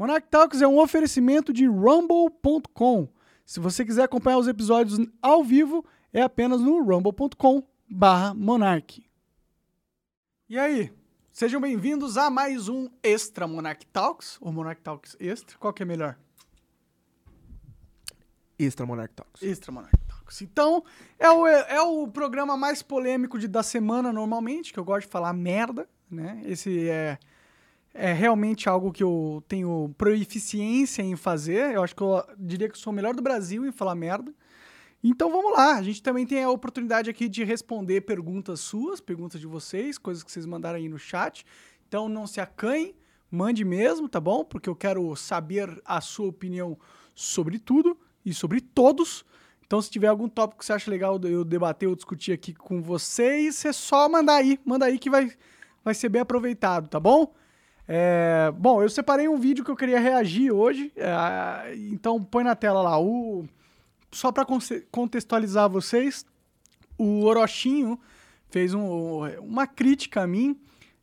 Monarch Talks é um oferecimento de rumble.com. Se você quiser acompanhar os episódios ao vivo, é apenas no rumble.com barra monarch. E aí, sejam bem-vindos a mais um Extra Monarch Talks, ou Monarch Talks Extra, qual que é melhor? Extra Monarch Talks. Extra Monarch Talks. Então, é o, é o programa mais polêmico de, da semana normalmente, que eu gosto de falar merda, né? Esse é é realmente algo que eu tenho proeficiência em fazer. Eu acho que eu diria que sou o melhor do Brasil em falar merda. Então vamos lá, a gente também tem a oportunidade aqui de responder perguntas suas, perguntas de vocês, coisas que vocês mandaram aí no chat. Então não se acanhe, mande mesmo, tá bom? Porque eu quero saber a sua opinião sobre tudo e sobre todos. Então se tiver algum tópico que você acha legal eu debater ou discutir aqui com vocês, é só mandar aí, manda aí que vai, vai ser bem aproveitado, tá bom? É, bom, eu separei um vídeo que eu queria reagir hoje, é, então põe na tela lá. O, só para contextualizar vocês, o Orochinho fez um, uma crítica a mim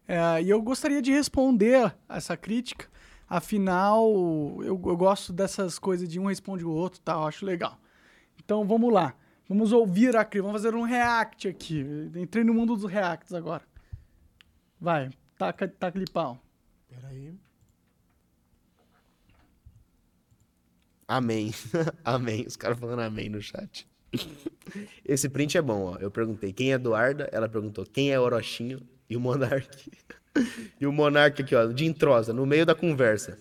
é, e eu gostaria de responder essa crítica. Afinal, eu, eu gosto dessas coisas de um responde o outro, tá? Eu acho legal. Então vamos lá. Vamos ouvir a crítica. Vamos fazer um react aqui. Entrei no mundo dos reacts agora. Vai, taca, taca de pau. Peraí. Amém. amém. Os caras falando amém no chat. Esse print é bom, ó. Eu perguntei quem é Eduarda, ela perguntou quem é Orochinho e o Monark. e o Monark aqui, ó, de entrosa, no meio da conversa.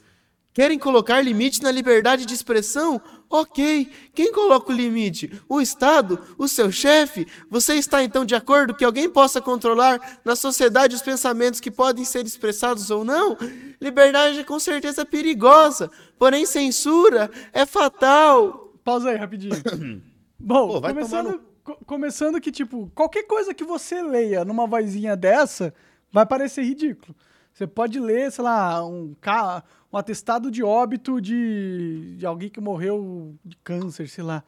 Querem colocar limite na liberdade de expressão? Ok. Quem coloca o limite? O Estado? O seu chefe? Você está então de acordo que alguém possa controlar na sociedade os pensamentos que podem ser expressados ou não? Liberdade é com certeza perigosa, porém censura é fatal. Pausa aí rapidinho. Bom, Pô, começando, no... começando que, tipo, qualquer coisa que você leia numa vozinha dessa vai parecer ridículo. Você pode ler, sei lá, um, um atestado de óbito de, de alguém que morreu de câncer, sei lá.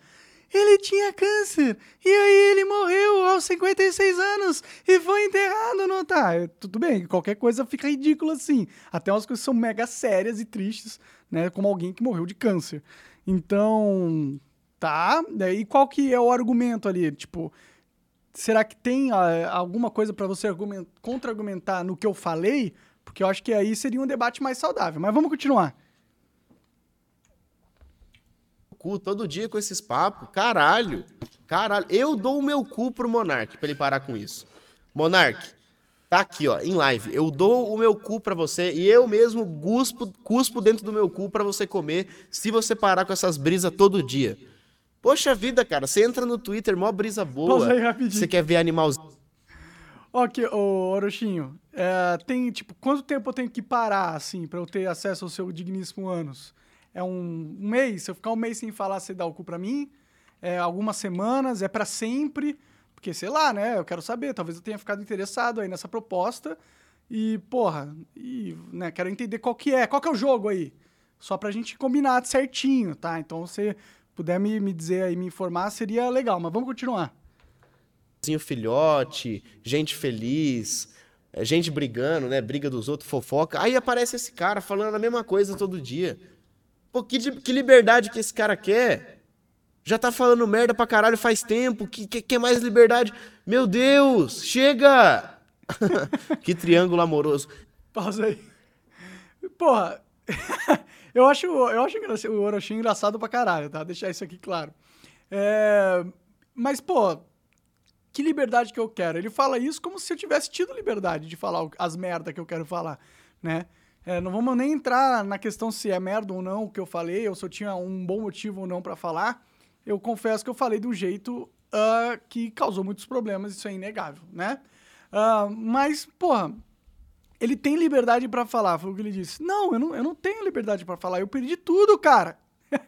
Ele tinha câncer, e aí ele morreu aos 56 anos e foi enterrado, não tá? Tudo bem, qualquer coisa fica ridícula assim. Até umas coisas são mega sérias e tristes, né? Como alguém que morreu de câncer. Então, tá. E qual que é o argumento ali? Tipo, será que tem uh, alguma coisa para você contra-argumentar no que eu falei? Porque eu acho que aí seria um debate mais saudável. Mas vamos continuar. Cu todo dia com esses papos. Caralho. Caralho. Eu dou o meu cu pro Monark pra ele parar com isso. Monark, tá aqui, ó, em live. Eu dou o meu cu pra você e eu mesmo cuspo, cuspo dentro do meu cu pra você comer se você parar com essas brisas todo dia. Poxa vida, cara, você entra no Twitter, mó brisa boa. Você quer ver animalzinho Ok, ô Orochinho, é, tem, tipo, quanto tempo eu tenho que parar, assim, pra eu ter acesso ao seu digníssimo anos? É um, um mês? Se eu ficar um mês sem falar, você dá o cu pra mim? É algumas semanas? É para sempre? Porque, sei lá, né? Eu quero saber. Talvez eu tenha ficado interessado aí nessa proposta. E, porra, e, né, quero entender qual que é. Qual que é o jogo aí? Só pra gente combinar certinho, tá? Então, se puder me, me dizer aí, me informar, seria legal. Mas vamos continuar filhote, gente feliz, é, gente brigando, né? Briga dos outros, fofoca. Aí aparece esse cara falando a mesma coisa todo dia. Pô, que, que liberdade que esse cara quer? Já tá falando merda pra caralho faz tempo. Que, que quer mais liberdade? Meu Deus, chega! que triângulo amoroso. Pausa aí. Porra, eu acho, eu acho o Orochi engraçado pra caralho, tá? Deixar isso aqui claro. É, mas, pô, que liberdade que eu quero? Ele fala isso como se eu tivesse tido liberdade de falar as merda que eu quero falar, né? É, não vamos nem entrar na questão se é merda ou não o que eu falei, ou se eu tinha um bom motivo ou não para falar. Eu confesso que eu falei de um jeito uh, que causou muitos problemas, isso é inegável, né? Uh, mas, porra, ele tem liberdade para falar, foi o que ele disse. Não, eu não, eu não tenho liberdade para falar, eu perdi tudo, cara.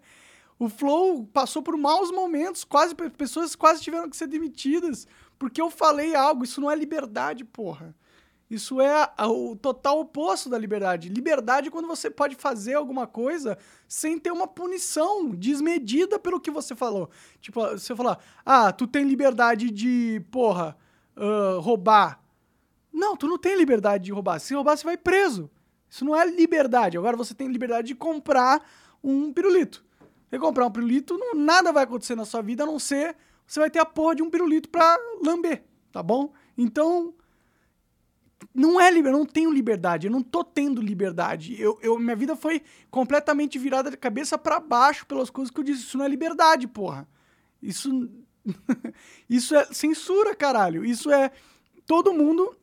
O Flow passou por maus momentos, quase pessoas quase tiveram que ser demitidas porque eu falei algo. Isso não é liberdade, porra. Isso é o total oposto da liberdade. Liberdade é quando você pode fazer alguma coisa sem ter uma punição desmedida pelo que você falou. Tipo, você falar, ah, tu tem liberdade de, porra, uh, roubar. Não, tu não tem liberdade de roubar. Se roubar, você vai preso. Isso não é liberdade. Agora você tem liberdade de comprar um pirulito. Você comprar um pirulito, não, nada vai acontecer na sua vida a não ser você vai ter a porra de um pirulito pra lamber, tá bom? Então, não é liberdade, eu não tenho liberdade, eu não tô tendo liberdade. Eu, eu minha vida foi completamente virada de cabeça para baixo pelas coisas que eu disse. Isso não é liberdade, porra. Isso isso é censura, caralho. Isso é todo mundo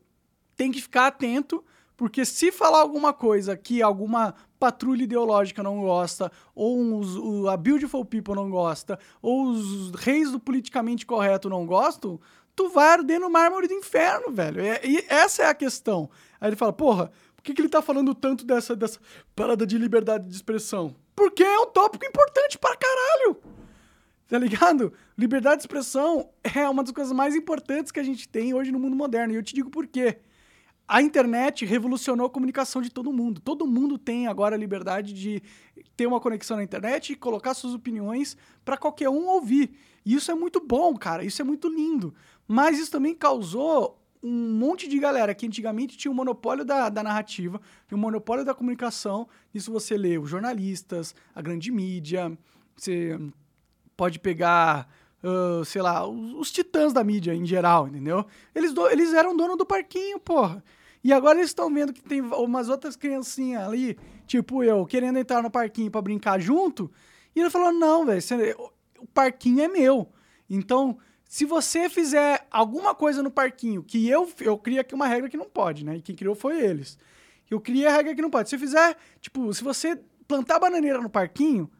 tem que ficar atento, porque se falar alguma coisa que alguma patrulha ideológica não gosta, ou os, o, a Beautiful People não gosta, ou os reis do politicamente correto não gostam, tu vai arder no mármore do inferno, velho. E, e essa é a questão. Aí ele fala, porra, por que, que ele tá falando tanto dessa, dessa parada de liberdade de expressão? Porque é um tópico importante para caralho. Tá ligado? Liberdade de expressão é uma das coisas mais importantes que a gente tem hoje no mundo moderno. E eu te digo por quê a internet revolucionou a comunicação de todo mundo. Todo mundo tem agora a liberdade de ter uma conexão na internet e colocar suas opiniões para qualquer um ouvir. E isso é muito bom, cara. Isso é muito lindo. Mas isso também causou um monte de galera que antigamente tinha o um monopólio da, da narrativa, o um monopólio da comunicação. Isso você lê os jornalistas, a grande mídia, você pode pegar, uh, sei lá, os, os, titãs da mídia em geral, entendeu? Eles, do, eles eram dono do parquinho, porra. E agora eles estão vendo que tem umas outras criancinhas ali, tipo eu, querendo entrar no parquinho para brincar junto. E ele falou: não, velho, o parquinho é meu. Então, se você fizer alguma coisa no parquinho, que eu, eu criei aqui uma regra que não pode, né? E quem criou foi eles. Eu criei a regra que não pode. Se fizer, tipo, se você plantar bananeira no parquinho,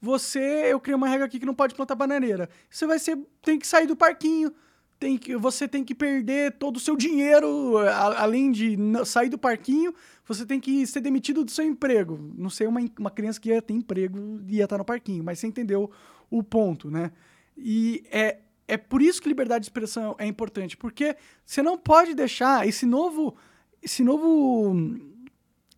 você, eu criei uma regra aqui que não pode plantar bananeira. Você vai ser, tem que sair do parquinho tem que, você tem que perder todo o seu dinheiro, a, além de sair do parquinho, você tem que ser demitido do seu emprego. Não sei, uma, uma criança que ia ter emprego ia estar no parquinho, mas você entendeu o ponto, né? E é, é por isso que liberdade de expressão é importante, porque você não pode deixar esse novo, esse novo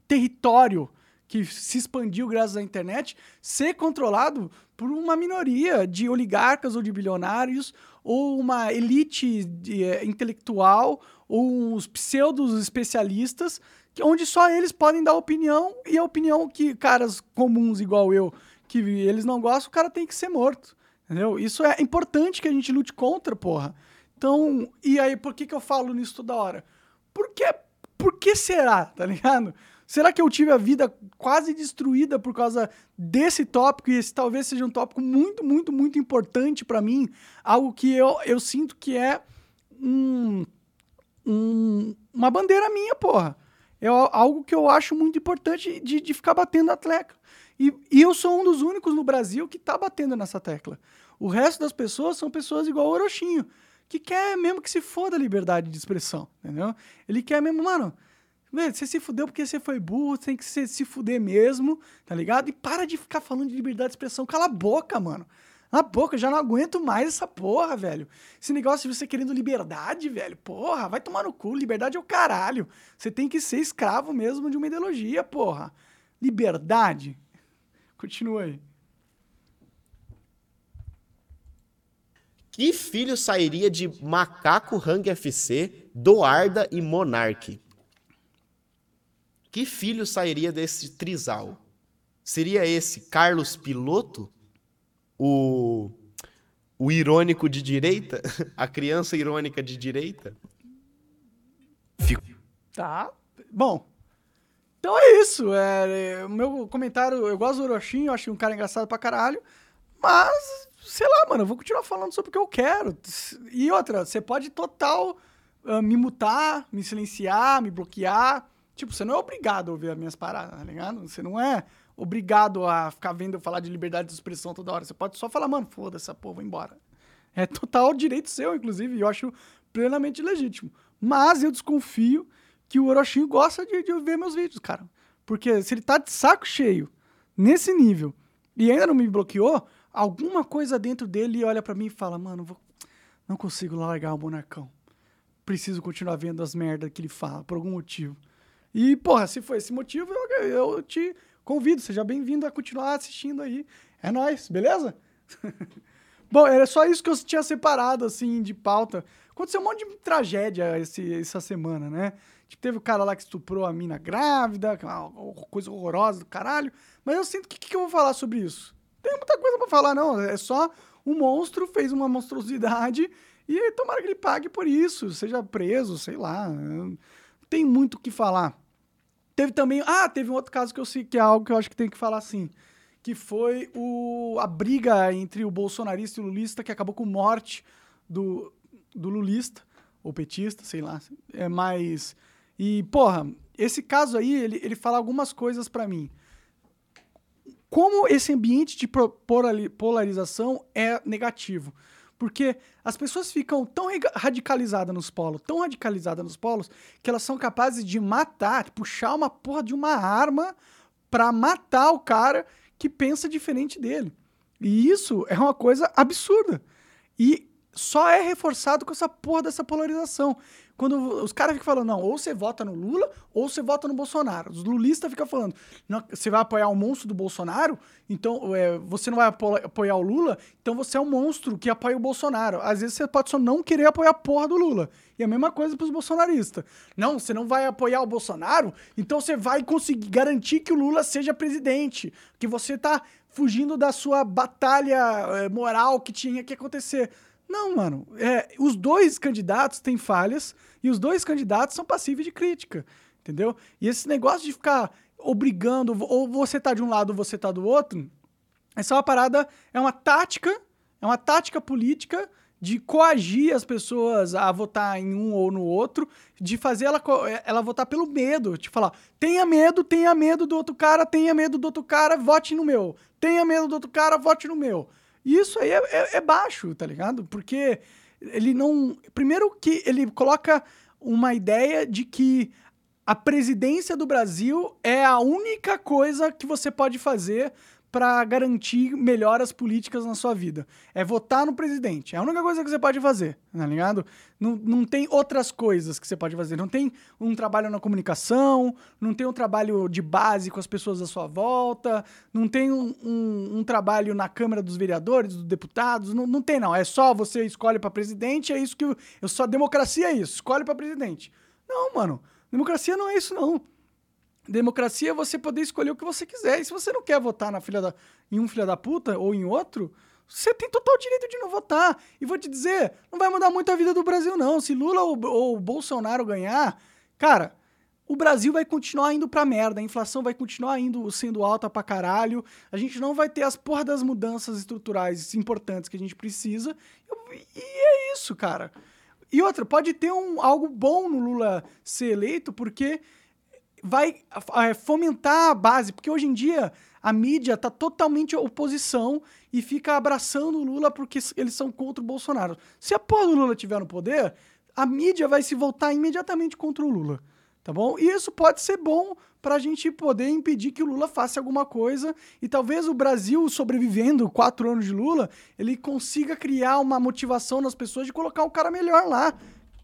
território que se expandiu graças à internet ser controlado por uma minoria de oligarcas ou de bilionários ou uma elite de, é, intelectual ou uns pseudos especialistas onde só eles podem dar opinião e a opinião que caras comuns igual eu que eles não gostam, o cara tem que ser morto. Entendeu? Isso é importante que a gente lute contra, porra. Então, e aí por que que eu falo nisso toda hora? Porque por que será, tá ligado? Será que eu tive a vida quase destruída por causa desse tópico? E esse talvez seja um tópico muito, muito, muito importante para mim. Algo que eu, eu sinto que é um, um, uma bandeira minha, porra. É algo que eu acho muito importante de, de ficar batendo a tecla. E, e eu sou um dos únicos no Brasil que tá batendo nessa tecla. O resto das pessoas são pessoas igual o Orochinho, que quer mesmo que se foda a liberdade de expressão, entendeu? Ele quer mesmo, mano, você se fudeu porque você foi burro, tem que se, se fuder mesmo, tá ligado? E para de ficar falando de liberdade de expressão. Cala a boca, mano. Na boca, eu já não aguento mais essa porra, velho. Esse negócio de você querendo liberdade, velho. Porra, vai tomar no cu. Liberdade é o caralho. Você tem que ser escravo mesmo de uma ideologia, porra. Liberdade. Continua aí. Que filho sairia de Macaco Hang FC, Doarda e Monarque? Que filho sairia desse trisal? Seria esse Carlos Piloto? O, o irônico de direita? A criança irônica de direita? Fico. Tá. Bom. Então é isso. É, é, o meu comentário, eu gosto do Orochinho, eu acho um cara engraçado pra caralho. Mas, sei lá, mano, eu vou continuar falando sobre o que eu quero. E outra, você pode total uh, me mutar, me silenciar, me bloquear. Tipo, você não é obrigado a ouvir as minhas paradas, tá ligado? Você não é obrigado a ficar vendo eu falar de liberdade de expressão toda hora. Você pode só falar, mano, foda-se essa porra, vou embora. É total direito seu, inclusive, e eu acho plenamente legítimo. Mas eu desconfio que o Orochinho gosta de, de ver meus vídeos, cara. Porque se ele tá de saco cheio, nesse nível, e ainda não me bloqueou, alguma coisa dentro dele olha para mim e fala, mano, vou... não consigo largar o bonecão. Preciso continuar vendo as merdas que ele fala, por algum motivo. E, porra, se for esse motivo, eu, eu te convido, seja bem-vindo a continuar assistindo aí. É nóis, beleza? Bom, era só isso que eu tinha separado, assim, de pauta. Aconteceu um monte de tragédia esse, essa semana, né? Tipo, teve o cara lá que estuprou a mina grávida, é coisa horrorosa do caralho. Mas eu sinto que o que, eu vou falar sobre isso? Tem muita coisa pra falar, não. É só um monstro fez uma monstruosidade e tomara que ele pague por isso, seja preso, sei lá. Tem muito o que falar. Teve também. Ah, teve um outro caso que eu sei que é algo que eu acho que tem que falar assim. Que foi o, a briga entre o bolsonarista e o lulista, que acabou com morte do, do lulista, ou petista, sei lá. É mais. E, porra, esse caso aí, ele, ele fala algumas coisas para mim. Como esse ambiente de polarização é negativo. Porque as pessoas ficam tão radicalizadas nos polos, tão radicalizadas nos polos, que elas são capazes de matar, puxar uma porra de uma arma pra matar o cara que pensa diferente dele. E isso é uma coisa absurda. E só é reforçado com essa porra dessa polarização. Quando os caras ficam falando, não, ou você vota no Lula, ou você vota no Bolsonaro. Os lulistas ficam falando, não, você vai apoiar o monstro do Bolsonaro, então é, você não vai apoiar o Lula, então você é um monstro que apoia o Bolsonaro. Às vezes você pode só não querer apoiar a porra do Lula. E a mesma coisa pros bolsonaristas. Não, você não vai apoiar o Bolsonaro, então você vai conseguir garantir que o Lula seja presidente. Que você tá fugindo da sua batalha é, moral que tinha que acontecer. Não, mano. É, os dois candidatos têm falhas e os dois candidatos são passíveis de crítica. Entendeu? E esse negócio de ficar obrigando, ou você tá de um lado ou você tá do outro, essa é uma parada, é uma tática, é uma tática política de coagir as pessoas a votar em um ou no outro, de fazer ela, ela votar pelo medo, de falar, tenha medo, tenha medo do outro cara, tenha medo do outro cara, vote no meu. Tenha medo do outro cara, vote no meu. E isso aí é, é, é baixo, tá ligado? Porque ele não. Primeiro que ele coloca uma ideia de que a presidência do Brasil é a única coisa que você pode fazer para garantir melhoras políticas na sua vida. É votar no presidente. É a única coisa que você pode fazer, tá ligado? Não, não tem outras coisas que você pode fazer. Não tem um trabalho na comunicação, não tem um trabalho de base com as pessoas à sua volta, não tem um, um, um trabalho na Câmara dos Vereadores, dos deputados, não, não tem não. É só você escolhe para presidente, é isso que... Eu, eu só democracia é isso, escolhe para presidente. Não, mano. Democracia não é isso não. Democracia é você poder escolher o que você quiser. E se você não quer votar na filha da, em um filho da puta ou em outro, você tem total direito de não votar. E vou te dizer, não vai mudar muito a vida do Brasil, não. Se Lula ou, ou Bolsonaro ganhar, cara, o Brasil vai continuar indo pra merda. A inflação vai continuar indo sendo alta pra caralho. A gente não vai ter as porra das mudanças estruturais importantes que a gente precisa. E é isso, cara. E outra, pode ter um, algo bom no Lula ser eleito, porque vai é, fomentar a base, porque hoje em dia a mídia tá totalmente oposição e fica abraçando o Lula porque eles são contra o Bolsonaro. Se a porra do Lula tiver no poder, a mídia vai se voltar imediatamente contra o Lula, tá bom? E isso pode ser bom para a gente poder impedir que o Lula faça alguma coisa e talvez o Brasil, sobrevivendo quatro anos de Lula, ele consiga criar uma motivação nas pessoas de colocar um cara melhor lá,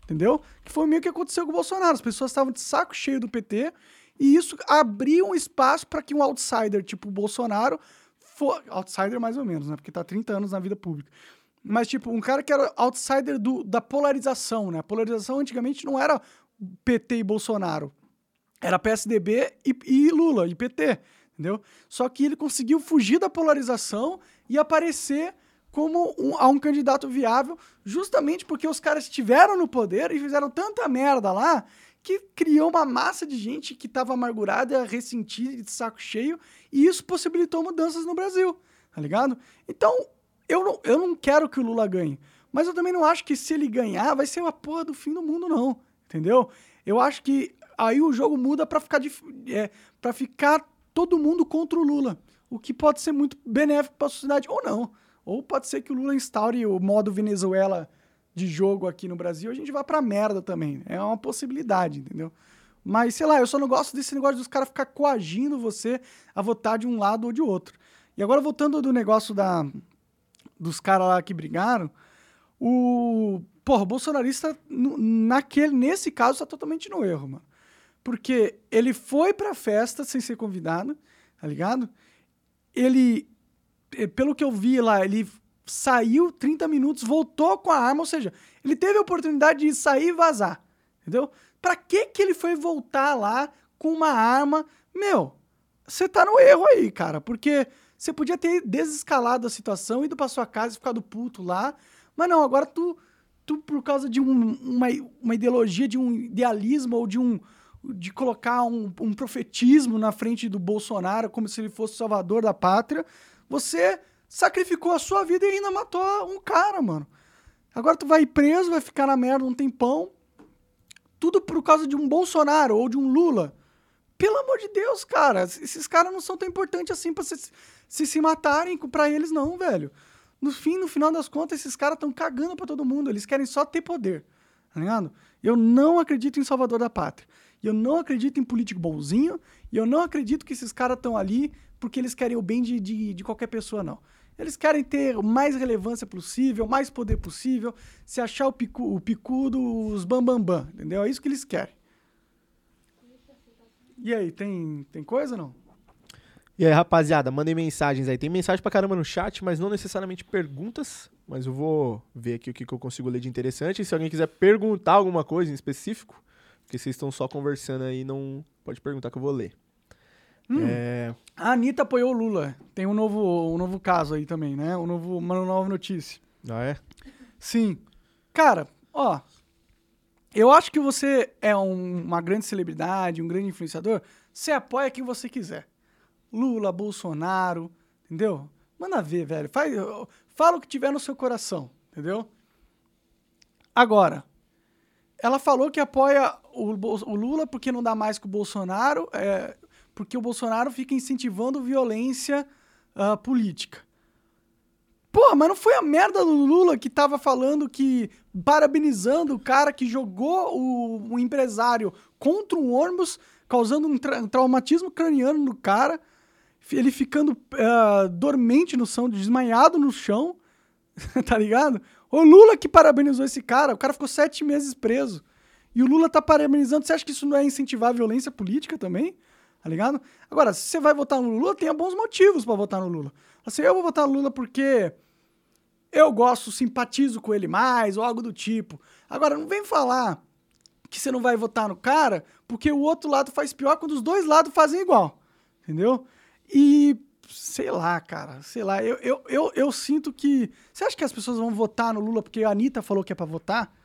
Entendeu? Que foi meio que aconteceu com o Bolsonaro. As pessoas estavam de saco cheio do PT e isso abriu um espaço para que um outsider tipo o Bolsonaro for... outsider mais ou menos, né? Porque tá 30 anos na vida pública. Mas tipo, um cara que era outsider do, da polarização, né? A polarização antigamente não era PT e Bolsonaro. Era PSDB e, e Lula e PT, entendeu? Só que ele conseguiu fugir da polarização e aparecer como um, a um candidato viável, justamente porque os caras estiveram no poder e fizeram tanta merda lá que criou uma massa de gente que estava amargurada, ressentida, de saco cheio, e isso possibilitou mudanças no Brasil, tá ligado? Então, eu não, eu não quero que o Lula ganhe, mas eu também não acho que se ele ganhar vai ser uma porra do fim do mundo, não, entendeu? Eu acho que aí o jogo muda para ficar, é, pra ficar todo mundo contra o Lula, o que pode ser muito benéfico para a sociedade ou não. Ou pode ser que o Lula instaure o modo Venezuela de jogo aqui no Brasil, a gente vai pra merda também. É uma possibilidade, entendeu? Mas, sei lá, eu só não gosto desse negócio dos caras ficar coagindo você a votar de um lado ou de outro. E agora, voltando do negócio da, dos caras lá que brigaram, o. Porra, o bolsonarista, naquele, nesse caso, tá totalmente no erro, mano. Porque ele foi pra festa sem ser convidado, tá ligado? Ele pelo que eu vi lá, ele saiu 30 minutos, voltou com a arma, ou seja, ele teve a oportunidade de sair e vazar. Entendeu? Pra que que ele foi voltar lá com uma arma? Meu, você tá no erro aí, cara, porque você podia ter desescalado a situação, ido pra sua casa e ficado puto lá, mas não, agora tu, tu por causa de um- uma, uma ideologia, de um idealismo ou de um de colocar um, um profetismo na frente do Bolsonaro como se ele fosse o salvador da pátria, você sacrificou a sua vida e ainda matou um cara, mano. Agora tu vai preso, vai ficar na merda um tempão, tudo por causa de um Bolsonaro ou de um Lula. Pelo amor de Deus, cara, esses caras não são tão importantes assim pra se se, se matarem pra eles, não, velho. No fim, no final das contas, esses caras estão cagando pra todo mundo. Eles querem só ter poder, tá ligado? Eu não acredito em salvador da pátria. Eu não acredito em político bonzinho. E eu não acredito que esses caras estão ali porque eles querem o bem de, de, de qualquer pessoa, não. Eles querem ter mais relevância possível, mais poder possível, se achar o, picu, o picudo, os bambambam, bam, bam, entendeu? É isso que eles querem. E aí, tem, tem coisa não? E aí, rapaziada, mandem mensagens aí. Tem mensagem pra caramba no chat, mas não necessariamente perguntas. Mas eu vou ver aqui o que que eu consigo ler de interessante. E se alguém quiser perguntar alguma coisa em específico, porque vocês estão só conversando aí, não pode perguntar que eu vou ler. É, A Anitta apoiou o Lula. Tem um novo, um novo caso aí também, né? Um novo, uma nova notícia. Ah, é? Sim. Cara, ó. Eu acho que você é um- uma grande celebridade, um grande influenciador. Você apoia quem você quiser. Lula, Bolsonaro, entendeu? Manda ver, velho. Faz, fala o que tiver no seu coração, entendeu? Agora, ela falou que apoia o, o Lula porque não dá mais com o Bolsonaro, é, porque o Bolsonaro fica incentivando violência ah, política. Porra, mas não foi a merda do Lula que tava falando que. parabenizando o cara que jogou o, o empresário contra um ônibus, causando um, tra- um traumatismo craniano no cara, ele ficando ah, dormente no chão, desmaiado no chão, tá ligado? O Lula que parabenizou esse cara, o cara ficou sete meses preso. E o Lula tá parabenizando. Você acha que isso não é incentivar a violência política também? Tá ligado? Agora, se você vai votar no Lula, tenha bons motivos pra votar no Lula. Assim, eu vou votar no Lula porque eu gosto, simpatizo com ele mais, ou algo do tipo. Agora, não vem falar que você não vai votar no cara porque o outro lado faz pior quando os dois lados fazem igual. Entendeu? E sei lá, cara, sei lá, eu, eu, eu, eu sinto que. Você acha que as pessoas vão votar no Lula porque a Anitta falou que é pra votar?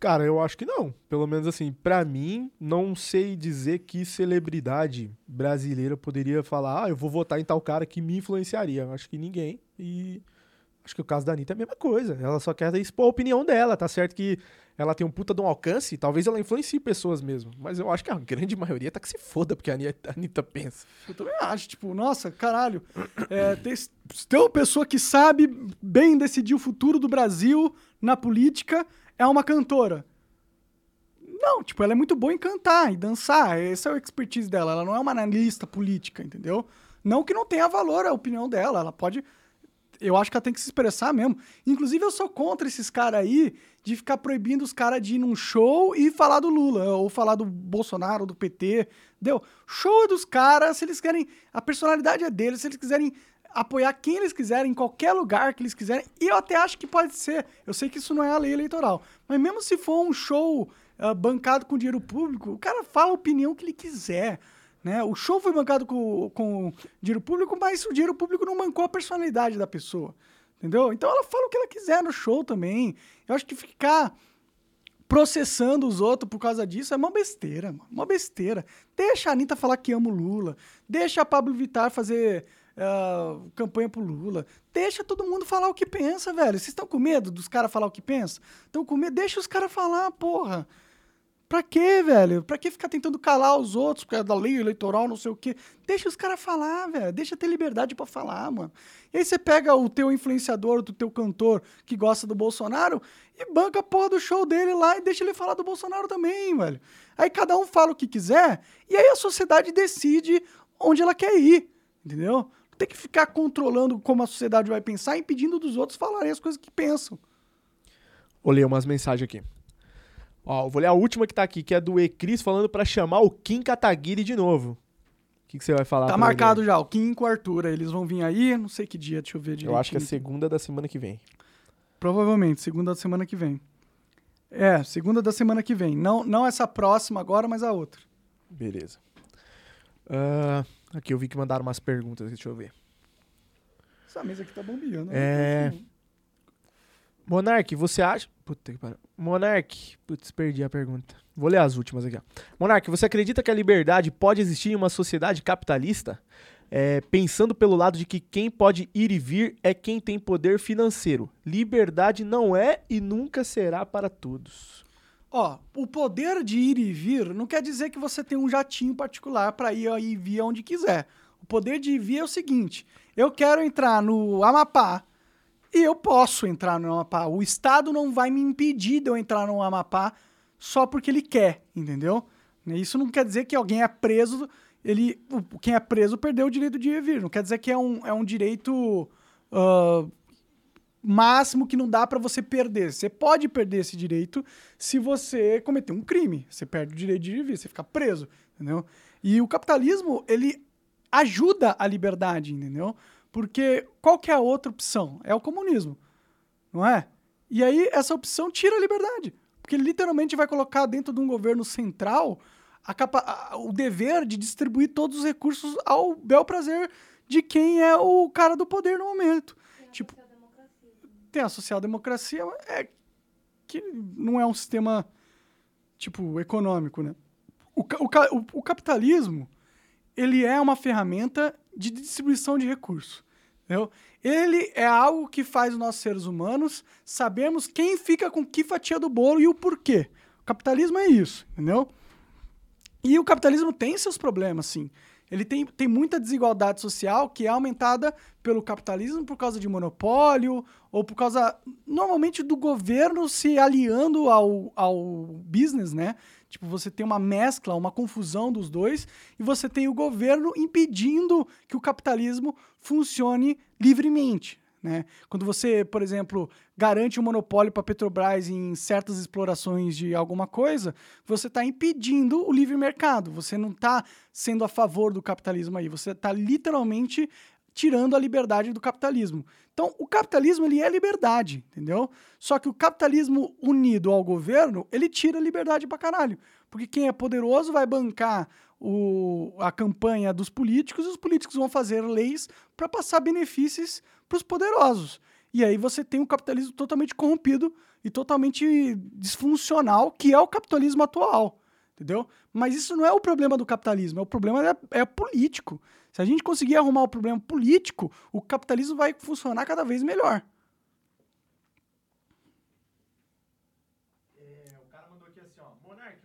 Cara, eu acho que não. Pelo menos assim, pra mim, não sei dizer que celebridade brasileira poderia falar, ah, eu vou votar em tal cara que me influenciaria. Acho que ninguém. E acho que o caso da Anitta é a mesma coisa. Ela só quer expor a opinião dela. Tá certo que ela tem um puta de um alcance, talvez ela influencie pessoas mesmo. Mas eu acho que a grande maioria tá que se foda porque a Anitta pensa. Eu também acho, tipo, nossa, caralho. É, tem, tem uma pessoa que sabe bem decidir o futuro do Brasil na política, é uma cantora. Não, tipo, ela é muito boa em cantar e dançar. Esse é o expertise dela. Ela não é uma analista política, entendeu? Não que não tenha valor a opinião dela. Ela pode. Eu acho que ela tem que se expressar mesmo. Inclusive, eu sou contra esses caras aí de ficar proibindo os caras de ir num show e falar do Lula, ou falar do Bolsonaro, do PT. Entendeu? Show é dos caras, se eles querem. A personalidade é deles, se eles quiserem apoiar quem eles quiserem, em qualquer lugar que eles quiserem. E eu até acho que pode ser. Eu sei que isso não é a lei eleitoral. Mas mesmo se for um show ah, bancado com dinheiro público, o cara fala a opinião que ele quiser. Né? O show foi bancado com, com dinheiro público, mas o dinheiro público não bancou a personalidade da pessoa. Entendeu? Então ela fala o que ela quiser no show também. Eu acho que ficar processando os outros por causa disso é uma besteira, mano. Uma besteira. Deixa a Anitta falar que ama o Lula. Deixa a Pablo Vittar fazer ah, campanha pro Lula. Deixa todo mundo falar o que pensa, velho. Vocês estão com medo dos caras falar o que pensa? Estão com medo? Deixa os caras falar, porra. Pra quê, velho? Pra que ficar tentando calar os outros por causa da lei eleitoral, não sei o quê? Deixa os caras falar, velho. Deixa ter liberdade pra falar, mano. E aí você pega o teu influenciador, do teu cantor que gosta do Bolsonaro e banca a porra do show dele lá e deixa ele falar do Bolsonaro também, velho. Aí cada um fala o que quiser e aí a sociedade decide onde ela quer ir, entendeu? Tem que ficar controlando como a sociedade vai pensar e impedindo dos outros falarem as coisas que pensam. Vou ler umas mensagens aqui. Ó, vou ler a última que tá aqui, que é do Ecris falando pra chamar o Kim Kataguiri de novo. O que, que você vai falar? Tá marcado já, o Kim com o Arthur. Eles vão vir aí, não sei que dia, deixa eu ver direitinho. Eu acho que é segunda da semana que vem. Provavelmente, segunda da semana que vem. É, segunda da semana que vem. Não, não essa próxima agora, mas a outra. Beleza. Ah, aqui eu vi que mandaram umas perguntas, deixa eu ver. Essa mesa aqui tá bombeando. É. Monark, você acha. Puta que pariu. Monark, putz, perdi a pergunta. Vou ler as últimas aqui, ó. Monark, você acredita que a liberdade pode existir em uma sociedade capitalista? É, pensando pelo lado de que quem pode ir e vir é quem tem poder financeiro. Liberdade não é e nunca será para todos. Ó, o poder de ir e vir não quer dizer que você tem um jatinho particular para ir e vir onde quiser. O poder de ir e vir é o seguinte: eu quero entrar no Amapá e eu posso entrar no Amapá. O Estado não vai me impedir de eu entrar no Amapá só porque ele quer, entendeu? Isso não quer dizer que alguém é preso, ele, quem é preso perdeu o direito de ir e vir. Não quer dizer que é um, é um direito ah, máximo que não dá pra você perder. Você pode perder esse direito se você cometer um crime. Você perde o direito de vir, você fica preso, entendeu? E o capitalismo, ele ajuda a liberdade, entendeu? Porque qual que é a outra opção? É o comunismo, não é? E aí essa opção tira a liberdade, porque ele literalmente vai colocar dentro de um governo central a capa- a- o dever de distribuir todos os recursos ao bel prazer de quem é o cara do poder no momento. Tipo, tem a social-democracia, é, que não é um sistema, tipo, econômico, né? O, o- o capitalismo, ele é uma ferramenta de distribuição de recursos, entendeu? Ele é algo que faz nós seres humanos sabermos quem fica com que fatia do bolo e o porquê. O capitalismo é isso, entendeu? E o capitalismo tem seus problemas, sim. Ele tem, tem muita desigualdade social que é aumentada pelo capitalismo por causa de monopólio ou por causa, normalmente, do governo se aliando ao, ao business, né? Tipo, você tem uma mescla, uma confusão dos dois e você tem o governo impedindo que o capitalismo funcione livremente, né? Quando você, por exemplo, garante um monopólio para a Petrobras em certas explorações de alguma coisa, você está impedindo o livre mercado. Você não está sendo a favor do capitalismo aí. Você está literalmente tirando a liberdade do capitalismo. Então, o capitalismo ele é liberdade, entendeu? Só que o capitalismo unido ao governo, ele tira a liberdade pra caralho. Porque quem é poderoso vai bancar o, a campanha dos políticos e os políticos vão fazer leis para passar benefícios para os poderosos. E aí você tem um capitalismo totalmente corrompido e totalmente disfuncional, que é o capitalismo atual. Entendeu? Mas isso não é o problema do capitalismo, é o problema é, é político. Se a gente conseguir arrumar o problema político, o capitalismo vai funcionar cada vez melhor. o cara mandou aqui assim,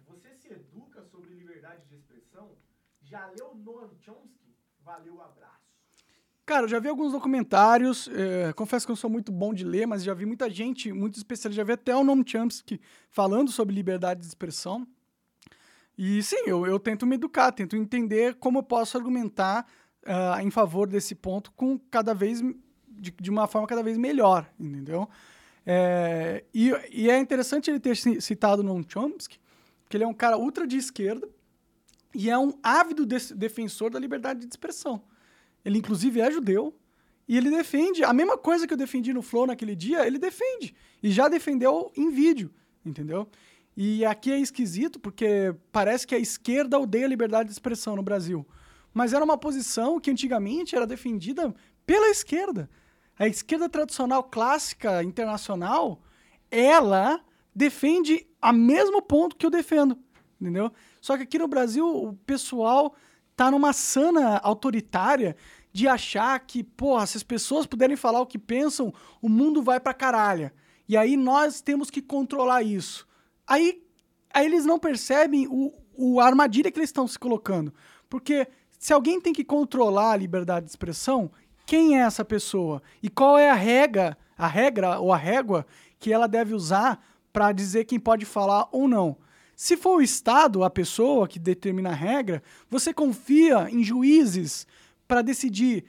você se educa sobre liberdade de expressão? Já leu Noam Chomsky? Valeu, abraço. Cara, eu já vi alguns documentários, é, confesso que eu não sou muito bom de ler, mas já vi muita gente, muito especialista, já vi até o Noam Chomsky falando sobre liberdade de expressão. E sim, eu, eu tento me educar, tento entender como eu posso argumentar ah, em favor desse ponto com cada vez de, de uma forma cada vez melhor, entendeu? É, e, e é interessante ele ter ci- citado Noam Chomsky, porque ele é um cara ultra de esquerda e é um ávido des- defensor da liberdade de expressão. Ele, inclusive, é judeu. E ele defende a mesma coisa que eu defendi no Flow naquele dia, ele defende. E já defendeu em vídeo, entendeu? E aqui é esquisito, porque parece que a esquerda odeia a liberdade de expressão no Brasil. Mas era uma posição que antigamente era defendida pela esquerda. A esquerda tradicional clássica internacional, ela defende a mesmo ponto que eu defendo, entendeu? Só que aqui no Brasil o pessoal tá numa sana autoritária de achar que, porra, se as pessoas puderem falar o que pensam, o mundo vai pra caralho. E aí nós temos que controlar isso. Aí, aí eles não percebem o, o a armadilha que eles estão se colocando. Porque se alguém tem que controlar a liberdade de expressão, quem é essa pessoa? E qual é a regra, a regra ou a régua que ela deve usar para dizer quem pode falar ou não? Se for o Estado, a pessoa que determina a regra, você confia em juízes para decidir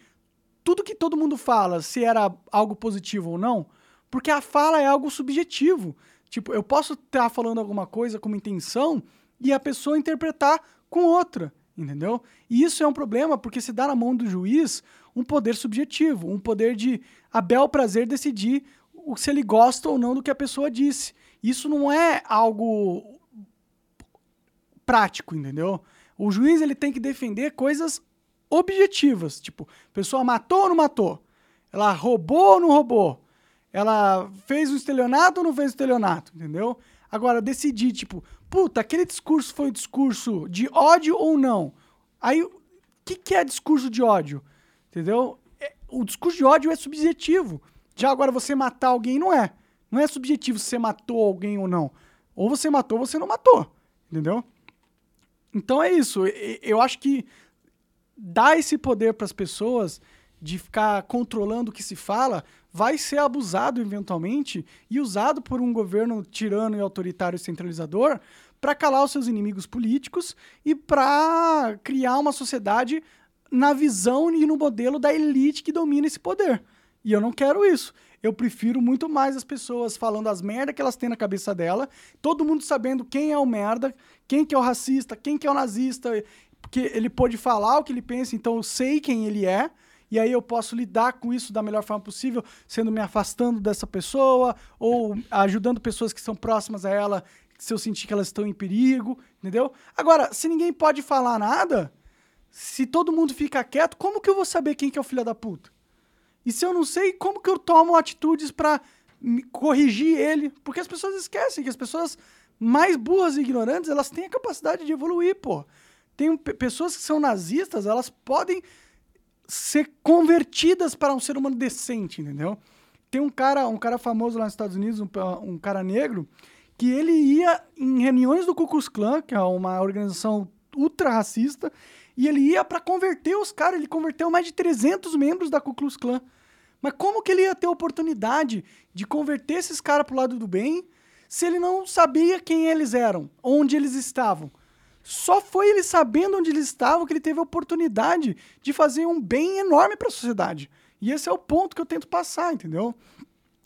tudo que todo mundo fala, se era algo positivo ou não, porque a fala é algo subjetivo. Tipo, eu posso estar falando alguma coisa com uma intenção e a pessoa interpretar com outra, entendeu? E isso é um problema porque se dá na mão do juiz um poder subjetivo, um poder de a bel prazer decidir se ele gosta ou não do que a pessoa disse. Isso não é algo prático, entendeu? O juiz ele tem que defender coisas objetivas, tipo, a pessoa matou ou não matou? Ela roubou ou não roubou? Ela fez um estelionato ou não fez um estelionato, entendeu? Agora, decidir, tipo, puta, aquele discurso foi um discurso de ódio ou não? Aí, o que, que é discurso de ódio? Entendeu? É, o discurso de ódio é subjetivo. Já agora, você matar alguém não é. Não é subjetivo se você matou alguém ou não. Ou você matou ou você não matou. Entendeu? Então é isso. Eu acho que dar esse poder para as pessoas de ficar controlando o que se fala vai ser abusado eventualmente e usado por um governo tirano e autoritário centralizador para calar os seus inimigos políticos e para criar uma sociedade na visão e no modelo da elite que domina esse poder. E eu não quero isso. Eu prefiro muito mais as pessoas falando as merdas que elas têm na cabeça dela, todo mundo sabendo quem é o merda, quem que é o racista, quem que é o nazista, porque ele pode falar o que ele pensa, então eu sei quem ele é, e aí eu posso lidar com isso da melhor forma possível, sendo me afastando dessa pessoa ou ajudando pessoas que são próximas a ela se eu sentir que elas estão em perigo, entendeu? Agora, se ninguém pode falar nada, se todo mundo fica quieto, como que eu vou saber quem que é o filho da puta? E se eu não sei, como que eu tomo atitudes para corrigir ele? Porque as pessoas esquecem que as pessoas mais burras e ignorantes, elas têm a capacidade de evoluir, pô. Tem pessoas que são nazistas, elas podem ser convertidas para um ser humano decente, entendeu? Tem um cara, um cara famoso lá nos Estados Unidos, um, um cara negro, que ele ia em reuniões do Ku Klux Klan, que é uma organização ultra racista, e ele ia para converter os caras, ele converteu mais de 300 membros da Ku Klux Klan. Mas como que ele ia ter oportunidade de converter esses caras pro lado do bem se ele não sabia quem eles eram, onde eles estavam? Só foi ele sabendo onde eles estavam que ele teve a oportunidade de fazer um bem enorme para a sociedade. E esse é o ponto que eu tento passar, entendeu?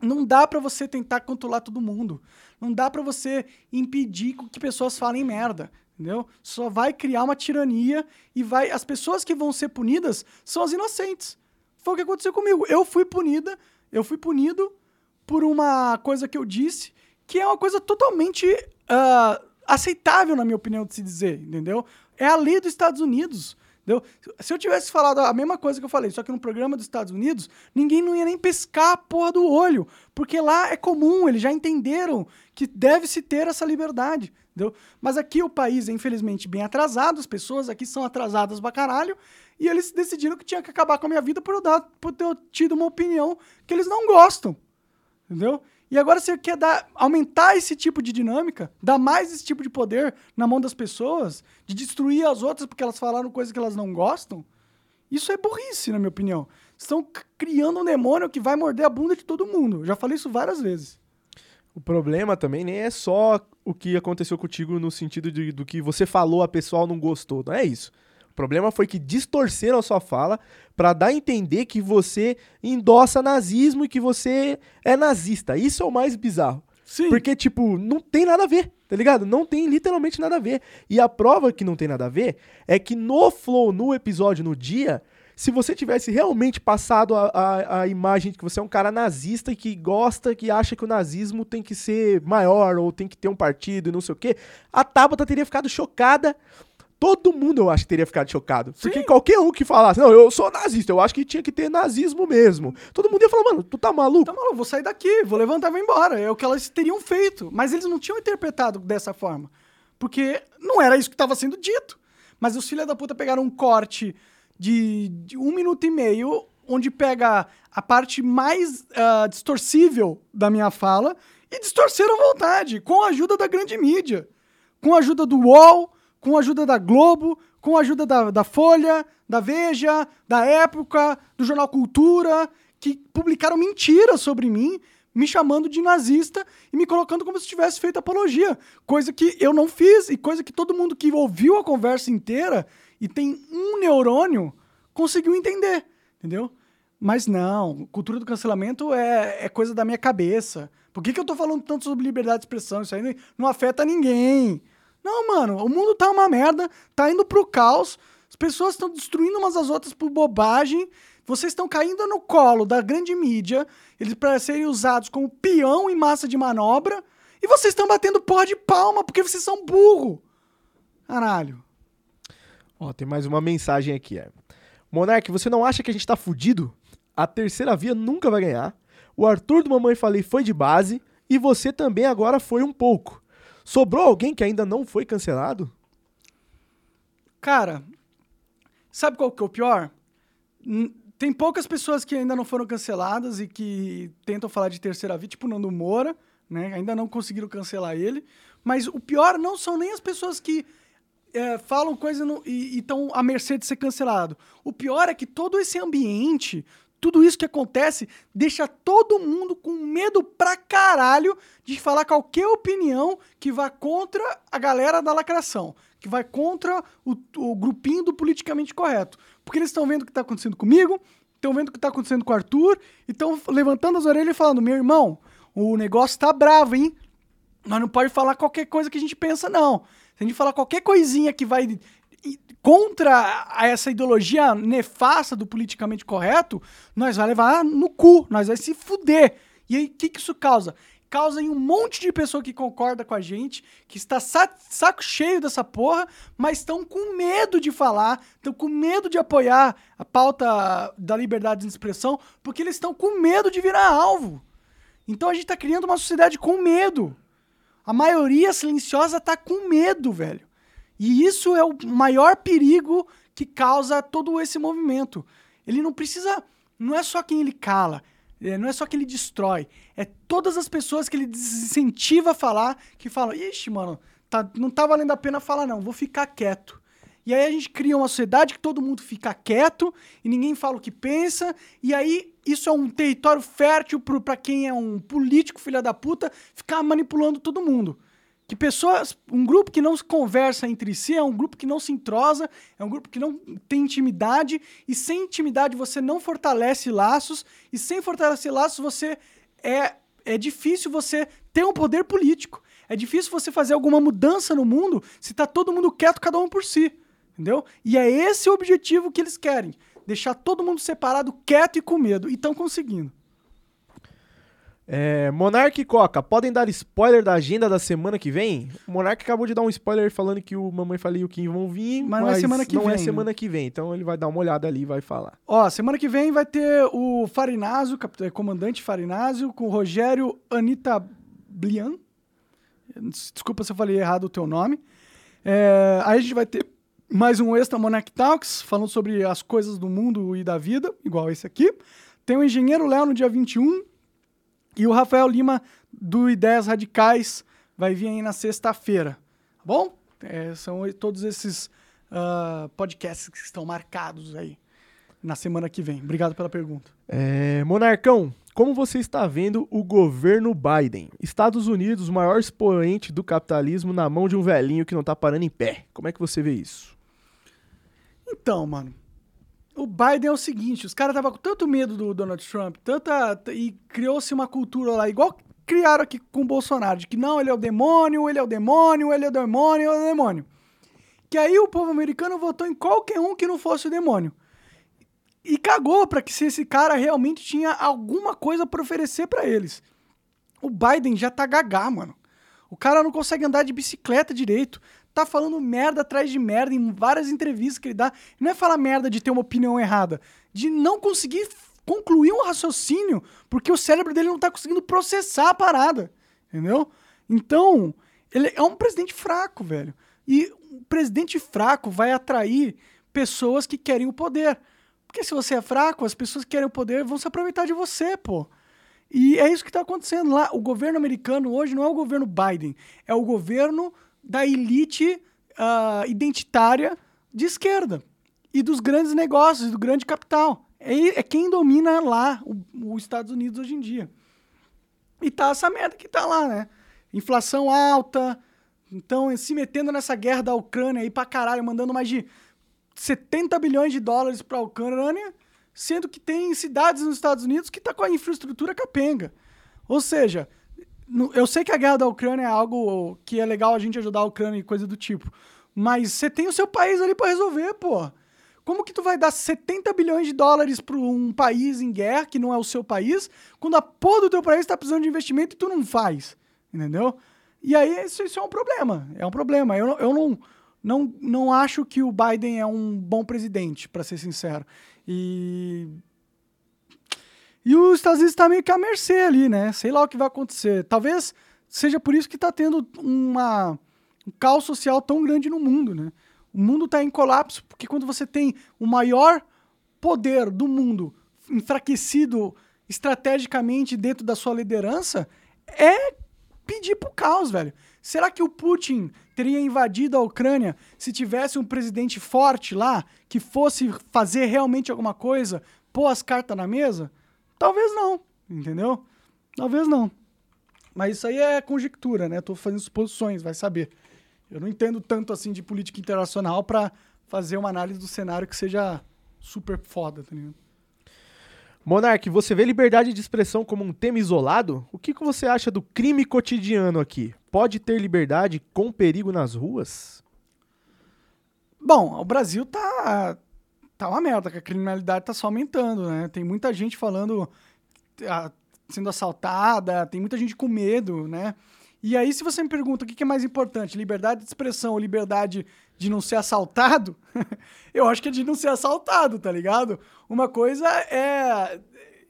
Não dá para você tentar controlar todo mundo. Não dá para você impedir que pessoas falem merda, entendeu? Só vai criar uma tirania e vai as pessoas que vão ser punidas são as inocentes. Foi o que aconteceu comigo. Eu fui punida, eu fui punido por uma coisa que eu disse, que é uma coisa totalmente uh, aceitável, na minha opinião, de se dizer, entendeu? É a lei dos Estados Unidos. Entendeu? Se eu tivesse falado a mesma coisa que eu falei, só que no programa dos Estados Unidos, ninguém não ia nem pescar a porra do olho, porque lá é comum, eles já entenderam que deve-se ter essa liberdade, entendeu? Mas aqui o país é infelizmente bem atrasado, as pessoas aqui são atrasadas pra caralho, e eles decidiram que tinha que acabar com a minha vida por eu, dar, por ter tido uma opinião que eles não gostam. Entendeu? E agora você quer dar, aumentar esse tipo de dinâmica, dar mais esse tipo de poder na mão das pessoas, de destruir as outras porque elas falaram coisas que elas não gostam? Isso é burrice, na minha opinião. Estão criando um demônio que vai morder a bunda de todo mundo. Já falei isso várias vezes. O problema também nem é só o que aconteceu contigo no sentido de, do que você falou, a pessoa não gostou. Não é isso. O problema foi que distorceram a sua fala para dar a entender que você endossa nazismo e que você é nazista. Isso é o mais bizarro. Sim. Porque, tipo, não tem nada a ver, tá ligado? Não tem literalmente nada a ver. E a prova que não tem nada a ver é que no Flow, no episódio, no dia, se você tivesse realmente passado a, a, a, imagem de que você é um cara nazista e que gosta, que acha que o nazismo tem que ser maior ou tem que ter um partido e não sei o quê, a Tabata teria ficado chocada todo mundo eu acho que teria ficado chocado. Sim. Porque qualquer um que falasse, não, eu sou nazista, eu acho que tinha que ter nazismo mesmo. Todo mundo ia falar, mano, tu tá maluco? Tá maluco, vou sair daqui, vou levantar e vou embora. É o que elas teriam feito. Mas eles não tinham interpretado dessa forma. Porque não era isso que estava sendo dito. Mas os filhos da puta pegaram um corte de, de, um minuto e meio, onde pega a parte mais uh, distorcível da minha fala e distorceram à vontade, com a ajuda da grande mídia. Com a ajuda do UOL, com a ajuda da Globo, com a ajuda da, da Folha, da Veja, da Época, do Jornal Cultura, que publicaram mentiras sobre mim, me chamando de nazista e me colocando como se tivesse feito apologia. Coisa que eu não fiz e coisa que todo mundo que ouviu a conversa inteira e tem um neurônio conseguiu entender, entendeu? Mas não, cultura do cancelamento é, é coisa da minha cabeça. Por que, que eu tô falando tanto sobre liberdade de expressão? Isso aí não afeta ninguém. Não, mano, o mundo tá uma merda, tá indo pro caos, as pessoas estão destruindo umas às outras por bobagem, vocês estão caindo no colo da grande mídia, eles para serem usados como peão e massa de manobra, E vocês estão batendo porra de palma porque vocês são burro. Caralho. Ó, tem mais uma mensagem aqui, é. Monark, você não acha que a gente tá fudido? A terceira via nunca vai ganhar. O Arthur do Mamãe Falei foi de base. E você também agora foi um pouco. Sobrou alguém que ainda não foi cancelado? Cara, sabe qual que é o pior? Tem poucas pessoas que ainda não foram canceladas e que tentam falar de terceira via, tipo Nando Moura, né? Ainda não conseguiram cancelar ele. Mas o pior não são nem as pessoas que é, falam coisa no- e estão à mercê de ser cancelado. O pior é que todo esse ambiente, tudo isso que acontece, deixa todo mundo com medo pra caralho de falar qualquer opinião que vá contra a galera da lacração, que vai contra o, o grupinho do politicamente correto. Porque eles estão vendo o que tá acontecendo comigo, estão vendo o que tá acontecendo com o Arthur, e estão levantando as orelhas e falando: meu irmão, o negócio tá bravo, hein? Nós não pode falar qualquer coisa que a gente pensa, não. Se a gente falar qualquer coisinha que vai contra essa ideologia nefasta do politicamente correto, nós vai levar no cu, nós vai se fuder. E aí, o que, que isso causa? Causa em um monte de pessoa que concorda com a gente, que está sa- saco cheio dessa porra, mas estão com medo de falar, estão com medo de apoiar a pauta da liberdade de expressão, porque eles estão com medo de virar alvo. Então a gente tá criando uma sociedade com medo. A maioria silenciosa tá com medo, velho. E isso é o maior perigo que causa todo esse movimento. Ele não precisa. Não é só quem ele cala, é, não é só quem ele destrói. É todas as pessoas que ele desincentiva a falar que falam: ixi, mano, tá, não tá valendo a pena falar, não, vou ficar quieto. E aí a gente cria uma sociedade que todo mundo fica quieto e ninguém fala o que pensa. E aí isso é um território fértil pra quem é um político filha da puta ficar manipulando todo mundo. Que pessoas, um grupo que não conversa entre si é um grupo que não se entrosa, é um grupo que não tem intimidade e sem intimidade você não fortalece laços e sem fortalecer laços você é é difícil você ter um poder político. É difícil você fazer alguma mudança no mundo se tá todo mundo quieto, cada um por si. Entendeu? E é esse o objetivo que eles querem. Deixar todo mundo separado, quieto e com medo. E estão conseguindo. É, Monark e Coca, podem dar spoiler da agenda da semana que vem? O Monark acabou de dar um spoiler falando que o Mamãe Falei e o Kim vão vir, Mas mas, não é semana que não é vem, semana que vem. Então ele vai dar uma olhada ali e vai falar. Ó, semana que vem vai ter o Farinazio, cap- eh, comandante Farinazio, com o Rogério Anita Blian. Desculpa se eu falei errado o teu nome. É, aí a gente vai ter mais um Extra Monarch Talks, falando sobre as coisas do mundo e da vida, igual esse aqui. Tem o Engenheiro Léo no dia 21. E o Rafael Lima, do Ideias Radicais, vai vir aí na sexta-feira. Tá bom? É, são todos esses ah, podcasts que estão marcados aí na semana que vem. Obrigado pela pergunta. É, Monarcão, como você está vendo o governo Biden? Estados Unidos, o maior expoente do capitalismo, na mão de um velhinho que não tá parando em pé. Como é que você vê isso? Então, mano, o Biden é o seguinte, os caras estavam com tanto medo do Donald Trump, tanta e criou-se uma cultura lá, igual criaram aqui com o Bolsonaro, de que não, ele é o demônio, ele é o demônio, ele é o demônio, ele é o demônio. Que aí o povo americano votou em qualquer um que não fosse o demônio. E cagou pra que se esse cara realmente tinha alguma coisa pra oferecer pra eles. O Biden já tá gagá, mano. O cara não consegue andar de bicicleta direito. Tá falando merda atrás de merda em várias entrevistas que ele dá. Não é falar merda de ter uma opinião errada, de não conseguir concluir um raciocínio, porque o cérebro dele não tá conseguindo processar a parada. Entendeu? Então, ele é um presidente fraco, velho. E um presidente fraco vai atrair pessoas que querem o poder. Porque se você é fraco, as pessoas que querem o poder vão se aproveitar de você, pô. E é isso que está acontecendo lá. O governo americano hoje não é o governo Biden, é o governo da elite ah, identitária de esquerda e dos grandes negócios, do grande capital. É, é quem domina lá os Estados Unidos hoje em dia. E tá essa merda que tá lá, né? Inflação alta. Então, se metendo nessa guerra da Ucrânia aí pra caralho, mandando mais de 70 bilhões de dólares pra Ucrânia, sendo que tem cidades nos Estados Unidos que tá com a infraestrutura capenga. Ou seja, eu sei que a guerra da Ucrânia é algo que é legal a gente ajudar a Ucrânia e coisa do tipo, mas você tem o seu país ali pra resolver, pô. Como que tu vai dar 70 bilhões de dólares para um país em guerra, que não é o seu país, quando a porra do teu país tá precisando de investimento e tu não faz? entendeu? E aí isso, isso é um problema, é um problema. Eu, eu não, não, não acho que o Biden é um bom presidente, para ser sincero. E e os Estados Unidos está meio que à mercê ali, né? Sei lá o que vai acontecer. Talvez seja por isso que está tendo uma, um caos social tão grande no mundo, né? O mundo está em colapso, porque quando você tem o maior poder do mundo enfraquecido estrategicamente dentro da sua liderança, é pedir pro caos, velho. Será que o Putin teria invadido a Ucrânia se tivesse um presidente forte lá que fosse fazer realmente alguma coisa, pôr as cartas na mesa? Talvez não, entendeu? Talvez não. Mas isso aí é conjectura, né? Tô fazendo suposições, vai saber. Eu não entendo tanto assim de política internacional pra fazer uma análise do cenário que seja super foda, tá ligado? Monark, você vê liberdade de expressão como um tema isolado? O que, que você acha do crime cotidiano aqui? Pode ter liberdade com perigo nas ruas? Bom, o Brasil tá tá uma merda, que a criminalidade tá só aumentando, né? Tem muita gente falando ah, sendo assaltada, tem muita gente com medo, né? E aí, se você me pergunta o que é mais importante, liberdade de expressão ou liberdade de não ser assaltado, eu acho que é de não ser assaltado, tá ligado? Uma coisa é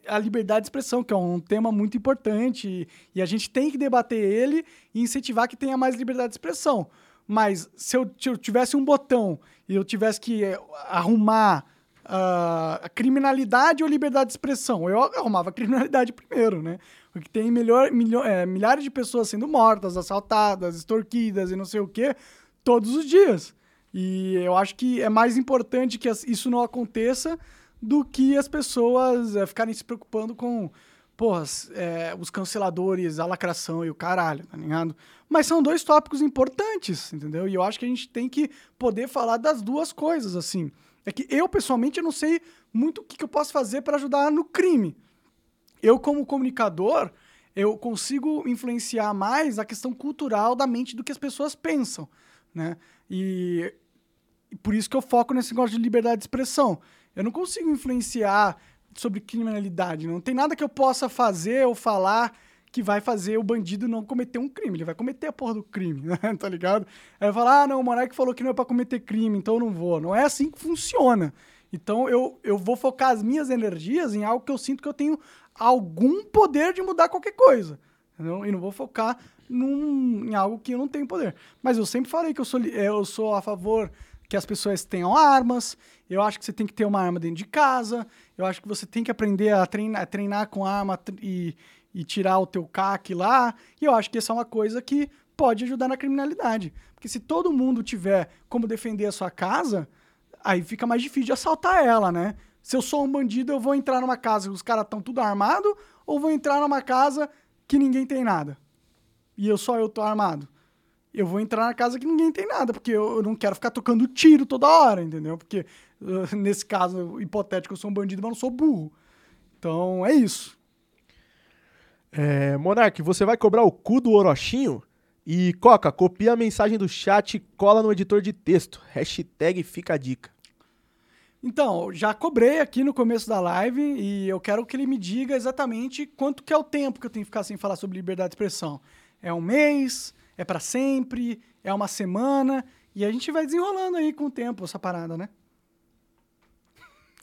a liberdade de expressão, que é um tema muito importante, e a gente tem que debater ele e incentivar que tenha mais liberdade de expressão. Mas se eu, se eu tivesse um botão e eu tivesse que eh, arrumar ah, a criminalidade ou liberdade de expressão, eu arrumava a criminalidade primeiro, né? Porque tem melhor, milho- eh, milhares de pessoas sendo mortas, assaltadas, extorquidas e não sei o quê, todos os dias. E eu acho que é mais importante que isso não aconteça do que as pessoas eh, ficarem se preocupando com, porra, eh, os canceladores, a lacração e o caralho, tá ligado? Mas são dois tópicos importantes, entendeu? E eu acho que a gente tem que poder falar das duas coisas, assim. É que eu, pessoalmente, eu não sei muito o que, que eu posso fazer para ajudar no crime. Eu, como comunicador, eu consigo influenciar mais a questão cultural da mente do que as pessoas pensam, né? E, e por isso que eu foco nesse negócio de liberdade de expressão. Eu não consigo influenciar sobre criminalidade. Não tem nada que eu possa fazer ou falar que vai fazer o bandido não cometer um crime. Ele vai cometer a porra do crime, né? tá ligado? Aí eu falo, ah, não, o Monark falou que não é pra cometer crime, então eu não vou. Não é assim que funciona. Então eu, eu vou focar as minhas energias em algo que eu sinto que eu tenho algum poder de mudar qualquer coisa. Entendeu? E não vou focar num, em algo que eu não tenho poder. Mas eu sempre falei que eu sou, eh, eu sou a favor que as pessoas tenham armas. Eu acho que você tem que ter uma arma dentro de casa. Eu acho que você tem que aprender a treinar, treinar com arma e, e tirar o teu CAC lá. E eu acho que essa é uma coisa que pode ajudar na criminalidade. Porque se todo mundo tiver como defender a sua casa, aí fica mais difícil de assaltar ela, né? Se eu sou um bandido, eu vou entrar numa casa que os caras estão tudo armado ou vou entrar numa casa que ninguém tem nada? E eu só eu tô armado. Eu vou entrar na casa que ninguém tem nada, porque eu eu não quero ficar tocando tiro toda hora, entendeu? Porque uh, nesse caso hipotético eu sou um bandido, mas não sou burro. Então é isso. É, Monark, você vai cobrar o cu do Orochinho? E Coca, copia a mensagem do chat e cola no editor de texto. Hashtag fica a dica. Então, já cobrei aqui no começo da live e eu quero que ele me diga exatamente quanto que é o tempo que eu tenho que ficar sem falar sobre liberdade de expressão. É um mês? É pra sempre? É uma semana? E a gente vai desenrolando aí com o tempo essa parada, né?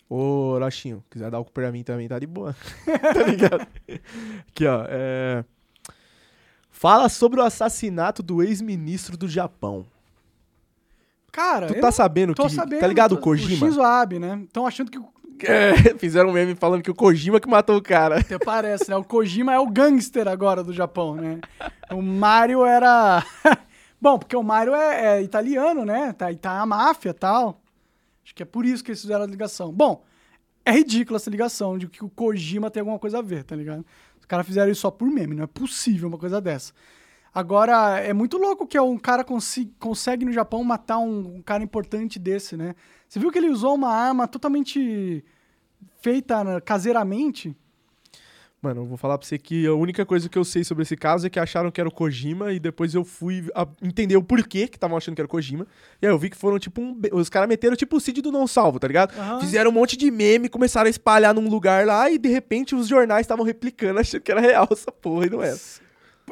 Ô, Orochinho, quiser dar o cu pra mim também, tá de boa. tá ligado? Aqui, ó. é, Fala sobre o assassinato do ex-ministro do Japão. Cara, Tu tá sabendo tô que. sabendo. tá ligado o O Kojima? Shinzo Abe, né? Estão achando que o É, fizeram um meme falando que o Kojima que matou o cara. Até parece, né? O Kojima é o gangster agora do Japão, né? O Mario era. Bom, porque o Mario é, é italiano, né? Tá, tá a máfia tal. Acho que é por isso que eles fizeram a ligação. Bom, é ridícula essa ligação de que o Kojima tem alguma coisa a ver, tá ligado? Os caras fizeram isso só por meme, não é possível uma coisa dessa. Agora, é muito louco que um cara consi- consegue no Japão matar um, um cara importante desse, né? Você viu que ele usou uma arma totalmente feita caseiramente? Mano, eu vou falar pra você que a única coisa que eu sei sobre esse caso é que acharam que era o Kojima e depois eu fui entender o porquê que estavam achando que era o Kojima. E aí eu vi que foram tipo um. Os caras meteram tipo o Cid do Não Salvo, tá ligado? Aham. Fizeram um monte de meme, começaram a espalhar num lugar lá e de repente os jornais estavam replicando achando que era real essa porra e não era.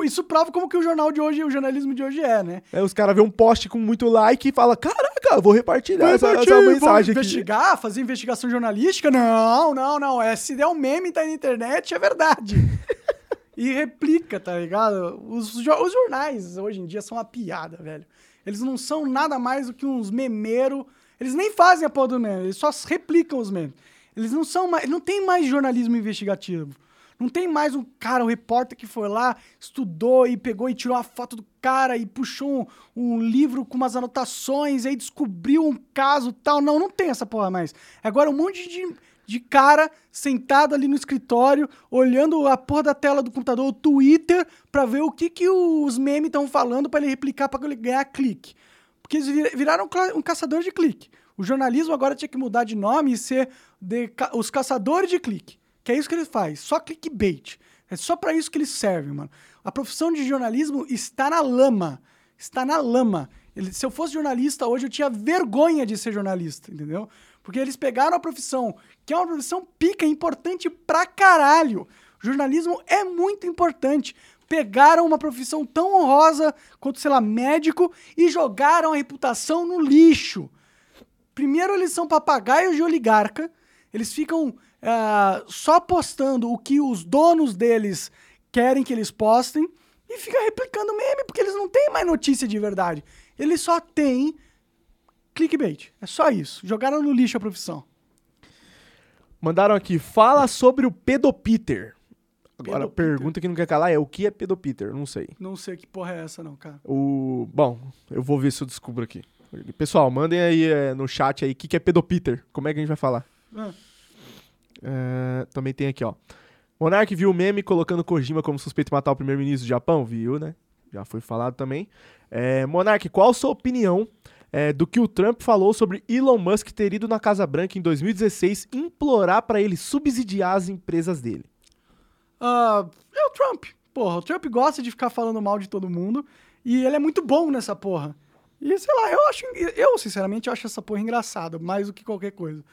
isso prova como que o jornal de hoje, o jornalismo de hoje é, né? Aí os caras vê um post com muito like e fala, caraca, eu vou repartilhar essa, Repartir, essa vou mensagem aqui. investigar, fazer investigação jornalística? Não, não, não. É, se der um meme tá na internet, é verdade. e replica, tá ligado? Os, os jornais hoje em dia são uma piada, velho. Eles não são nada mais do que uns memeiros. Eles nem fazem a porra do meme, eles só replicam os memes. Eles não são mais. Não tem mais jornalismo investigativo. Não tem mais um cara, um repórter que foi lá, estudou e pegou e tirou a foto do cara e puxou um, um livro com umas anotações e aí descobriu um caso tal. Não, não tem essa porra mais. Agora um monte de, de cara sentado ali no escritório, olhando a porra da tela do computador, o Twitter, pra ver o que, que os memes estão falando pra ele replicar pra ele ganhar clique. Porque eles vir- viraram um caçador de clique. O jornalismo agora tinha que mudar de nome e ser ca- os caçadores de clique. Que é isso que ele faz, só clickbait. É só pra isso que eles servem, mano. A profissão de jornalismo está na lama. Está na lama. Ele- se eu fosse jornalista hoje, eu tinha vergonha de ser jornalista, entendeu? Porque eles pegaram a profissão, que é uma profissão pica, importante pra caralho. O jornalismo é muito importante. Pegaram uma profissão tão honrosa quanto, sei lá, médico e jogaram a reputação no lixo. Primeiro, eles são papagaios de oligarca. Eles ficam ah, só postando o que os donos deles querem que eles postem e fica replicando meme, porque eles não têm mais notícia de verdade. Eles só têm clickbait. É só isso. Jogaram no lixo a profissão. Mandaram aqui, fala sobre o pedopiter. Agora, a Pedopiter. pergunta que não quer calar é, o que é pedopiter? Não sei. Não sei que porra é essa, não, cara. O... Bom, eu vou ver se eu descubro aqui. Pessoal, mandem aí é, no chat aí o que, que é pedopiter. Como é que a gente vai falar? Ah, É, também tem aqui, ó. Monark viu o meme colocando Kojima como suspeito de matar o primeiro-ministro do Japão? Viu, né? Já foi falado também. É, Monark, qual sua opinião é, do que o Trump falou sobre Elon Musk ter ido na Casa Branca em 2016 implorar pra ele subsidiar as empresas dele? Ah, é o Trump. Porra, o Trump gosta de ficar falando mal de todo mundo e ele é muito bom nessa porra. E sei lá, eu acho. Eu, sinceramente, acho essa porra engraçada, mais do que qualquer coisa.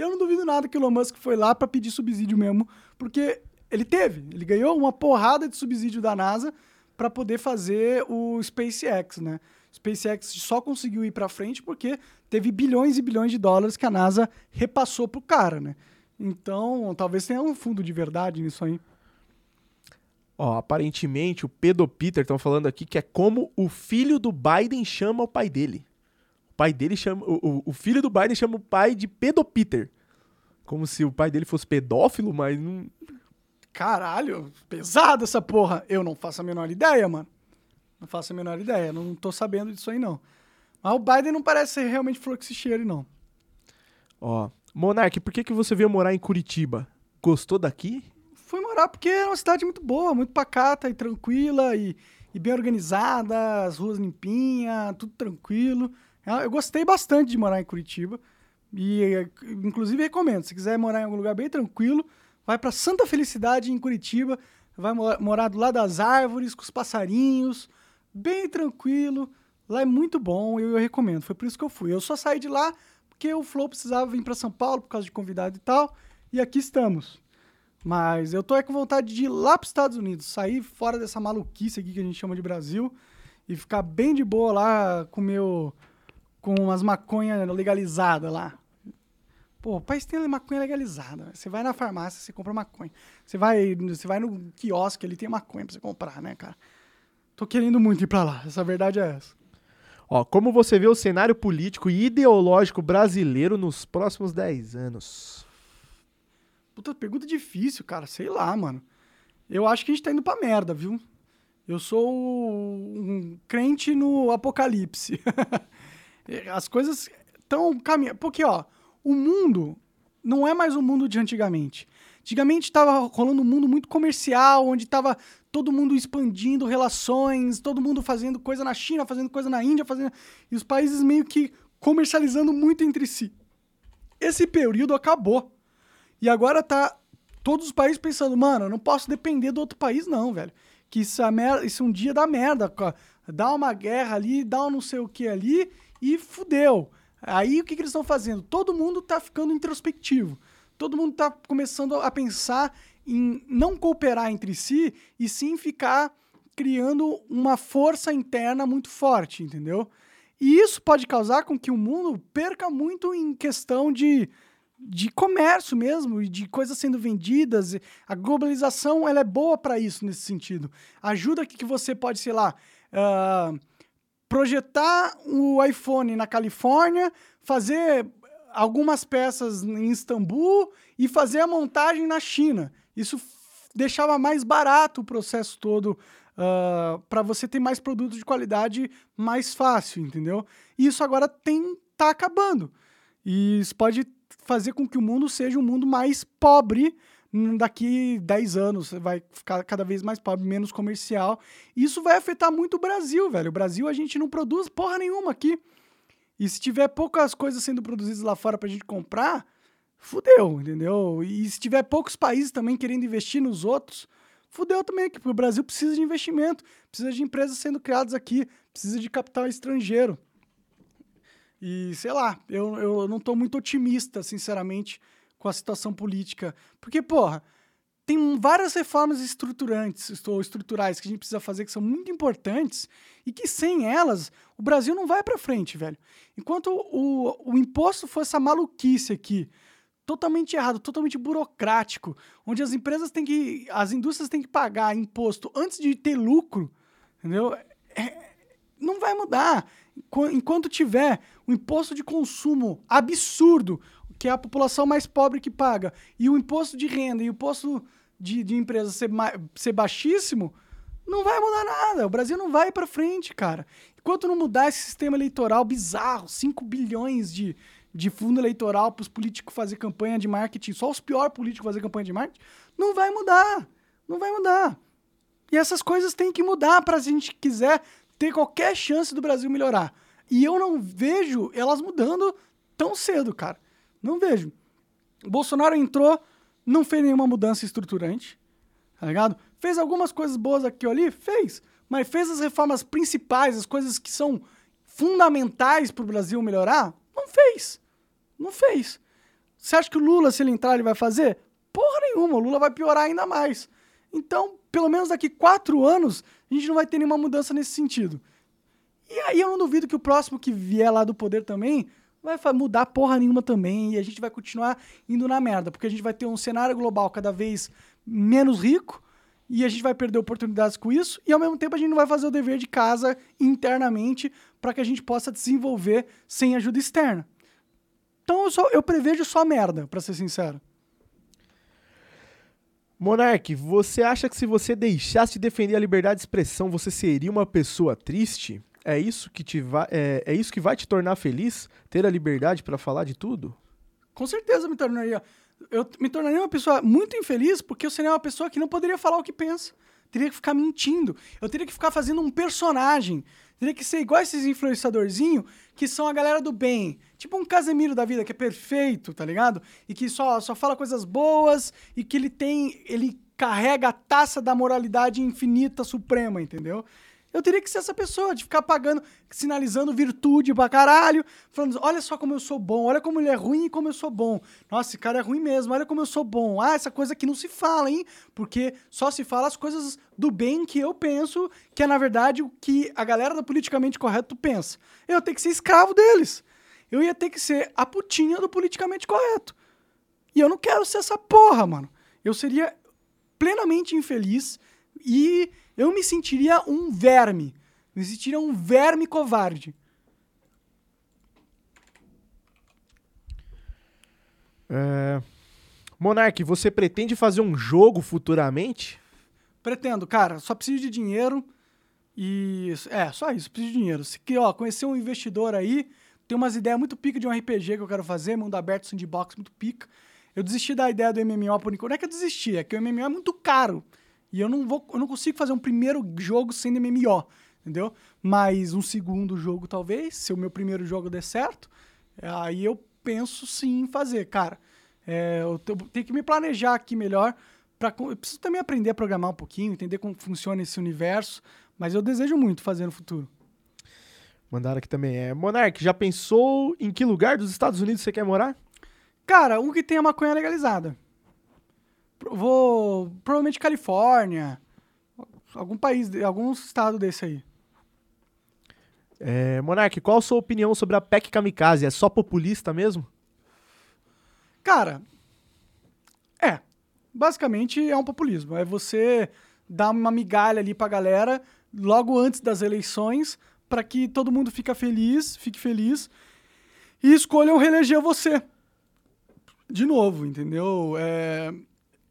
E eu não duvido nada que o Elon Musk foi lá pra pedir subsídio mesmo, porque ele teve. Ele ganhou uma porrada de subsídio da NASA pra poder fazer o SpaceX, né? SpaceX só conseguiu ir pra frente porque teve bilhões e bilhões de dólares que a NASA repassou pro cara, né? Então, talvez tenha um fundo de verdade nisso aí. Ó, aparentemente o pedopiter estão falando aqui que é como o filho do Biden chama o pai dele. O pai dele chama. O, o- filho do Biden chama o pai de pedopiter. Como se o pai dele fosse pedófilo, mas não. Caralho, pesada essa porra. Eu não faço a menor ideia, mano. Não faço a menor ideia. Não tô sabendo disso aí, não. Mas o Biden não parece ser realmente flor que se cheire, não. Ó. Monark, por que, que você veio morar em Curitiba? Gostou daqui? Fui morar porque é uma cidade muito boa, muito pacata e tranquila e, e bem organizada, as ruas limpinhas, tudo tranquilo. É, Eu gostei bastante de morar em Curitiba. E, inclusive, recomendo. Se quiser morar em algum lugar bem tranquilo, vai pra Santa Felicidade, em Curitiba. Vai mo- morar do lado das árvores, com os passarinhos. Bem tranquilo. Lá é muito bom eu, eu recomendo. Foi por isso que eu fui. Eu só saí de lá porque o Flow precisava vir pra São Paulo por causa de convidado e tal. E aqui estamos. Mas eu tô aí com vontade de ir lá pros Estados Unidos, sair fora dessa maluquice aqui que a gente chama de Brasil e ficar bem de boa lá com meu com umas maconha legalizada lá. Pô, o país tem maconha legalizada. Você vai na farmácia, você compra maconha. Você vai, você vai no quiosque, ali tem maconha pra você comprar, né, cara? Tô querendo muito ir pra lá. Essa verdade é essa. Ó, como você vê o cenário político e ideológico brasileiro nos próximos 10 anos? Puta, pergunta difícil, cara. Sei lá, mano. Eu acho que a gente tá indo pra merda, viu? Eu sou um crente no apocalipse. As coisas estão caminhando. Porque, ó, o mundo não é mais o mundo de antigamente. Antigamente tava rolando um mundo muito comercial, onde tava todo mundo expandindo relações, todo mundo fazendo coisa na China, fazendo coisa na Índia, fazendo. E os países meio que comercializando muito entre si. Esse período acabou. E agora tá todos os países pensando, mano, eu não posso depender do outro país, não, velho. Que isso, é mer- isso um dia dá merda. Dá uma guerra ali, dá um não sei o que ali e fudeu. Aí o que, que eles estão fazendo? Todo mundo tá ficando introspectivo. Todo mundo tá começando a pensar em não cooperar entre si e sim ficar criando uma força interna muito forte, entendeu? E isso pode causar com que o mundo perca muito em questão de, de comércio mesmo, e de coisas sendo vendidas. A globalização ela é boa para isso nesse sentido. Ajuda que, que você pode, sei lá, uh, projetar o iPhone na Califórnia, fazer algumas peças em Istambul e fazer a montagem na China. Isso deixava mais barato o processo todo uh, ah, para você ter mais produtos de qualidade mais fácil, entendeu? E isso agora tem tá acabando. E isso pode fazer com que o mundo seja um mundo mais pobre daqui 10 anos, vai ficar cada vez mais pobre, menos comercial. Isso vai afetar muito o Brasil, velho. O Brasil a gente não produz porra nenhuma aqui. E se tiver poucas coisas sendo produzidas lá fora pra gente comprar, fudeu, entendeu? E se tiver poucos países também querendo investir nos outros, fudeu também, porque o Brasil precisa de investimento, precisa de empresas sendo criadas aqui, precisa de capital estrangeiro. E sei lá, eu, eu não estou muito otimista, sinceramente, com a situação política. Porque, porra, tem várias reformas estruturantes ou estruturais que a gente precisa fazer que são muito importantes e que sem elas o Brasil não vai para frente, velho. Enquanto o, o imposto for essa maluquice aqui, totalmente errado, totalmente burocrático, onde as empresas têm que, as indústrias têm que pagar imposto antes de ter lucro, entendeu? É, não vai mudar. Enquanto tiver o imposto de consumo absurdo, que é a população mais pobre que paga, e o imposto de renda e o imposto de, de empresa ser, ser baixíssimo, não vai mudar nada. O Brasil não vai para frente, cara. Enquanto não mudar esse sistema eleitoral bizarro, 5 bilhões de, de fundo eleitoral para os políticos fazer campanha de marketing, só os piores políticos fazer campanha de marketing, não vai mudar. Não vai mudar. E essas coisas têm que mudar para a gente quiser ter qualquer chance do Brasil melhorar. E eu não vejo elas mudando tão cedo, cara. Não vejo. O Bolsonaro entrou, não fez nenhuma mudança estruturante, tá ligado? Fez algumas coisas boas aqui ou ali? Fez. Mas fez as reformas principais, as coisas que são fundamentais para o Brasil melhorar? Não fez. Não fez. Você acha que o Lula, se ele entrar, ele vai fazer? Porra nenhuma, o Lula vai piorar ainda mais. Então, pelo menos daqui quatro anos, a gente não vai ter nenhuma mudança nesse sentido. E aí eu não duvido que o próximo que vier lá do poder também vai mudar porra nenhuma também e a gente vai continuar indo na merda, porque a gente vai ter um cenário global cada vez menos rico e a gente vai perder oportunidades com isso e ao mesmo tempo a gente não vai fazer o dever de casa internamente para que a gente possa desenvolver sem ajuda externa. Então eu, só, eu prevejo só merda, para ser sincero. Monark, você acha que se você deixasse de defender a liberdade de expressão, você seria uma pessoa triste? É isso que, te vai, é, é isso que vai te tornar feliz? Ter a liberdade para falar de tudo? Com certeza me tornaria. Eu me tornaria uma pessoa muito infeliz porque eu seria uma pessoa que não poderia falar o que pensa. Teria que ficar mentindo. Eu teria que ficar fazendo um personagem. Teria que ser igual esses influenciadorzinhos que são a galera do bem. Tipo um Casemiro da vida, que é perfeito, tá ligado? E que só, só fala coisas boas e que ele tem. Ele carrega a taça da moralidade infinita suprema, entendeu? Eu teria que ser essa pessoa, de ficar pagando, sinalizando virtude pra caralho, falando, olha só como eu sou bom, olha como ele é ruim e como eu sou bom. Nossa, esse cara é ruim mesmo, olha como eu sou bom. Ah, essa coisa aqui não se fala, hein? Porque só se fala as coisas do bem que eu penso, que é na verdade o que a galera do politicamente correto pensa. Eu ter que ser escravo deles. Eu ia ter que ser a putinha do politicamente correto. E eu não quero ser essa porra, mano. Eu seria plenamente infeliz e eu me sentiria um verme. Me sentiria um verme covarde. É... Monark, você pretende fazer um jogo futuramente? Pretendo, cara. Só preciso de dinheiro. E. É, só isso, preciso de dinheiro. Se que, ó, conhecer um investidor aí, tem umas ideias muito pica de um RPG que eu quero fazer, mundo aberto, sandbox, muito pica. Eu desisti da ideia do MMO por enquanto. Não é que eu desisti, é que o MMO é muito caro. E eu não vou, eu não consigo fazer um primeiro jogo sem MMO, entendeu? Mas um segundo jogo talvez, se o meu primeiro jogo der certo, aí eu penso sim em fazer, cara. É, eu tenho que me planejar aqui melhor. Pra, eu preciso também aprender a programar um pouquinho, entender como funciona esse universo, mas eu desejo muito fazer no futuro. Mandaram aqui também. É, Monark, já pensou em que lugar dos Estados Unidos você quer morar? Cara, um que tenha maconha legalizada. Vou. Provavelmente Califórnia. Algum país, algum estado desse aí. É, Monark, qual a sua opinião sobre a PEC Kamikaze? É só populista mesmo? Cara, é. Basicamente é um populismo. É você dar uma migalha ali pra galera logo antes das eleições para que todo mundo fica feliz, fique feliz e escolham reeleger você. De novo, entendeu? É,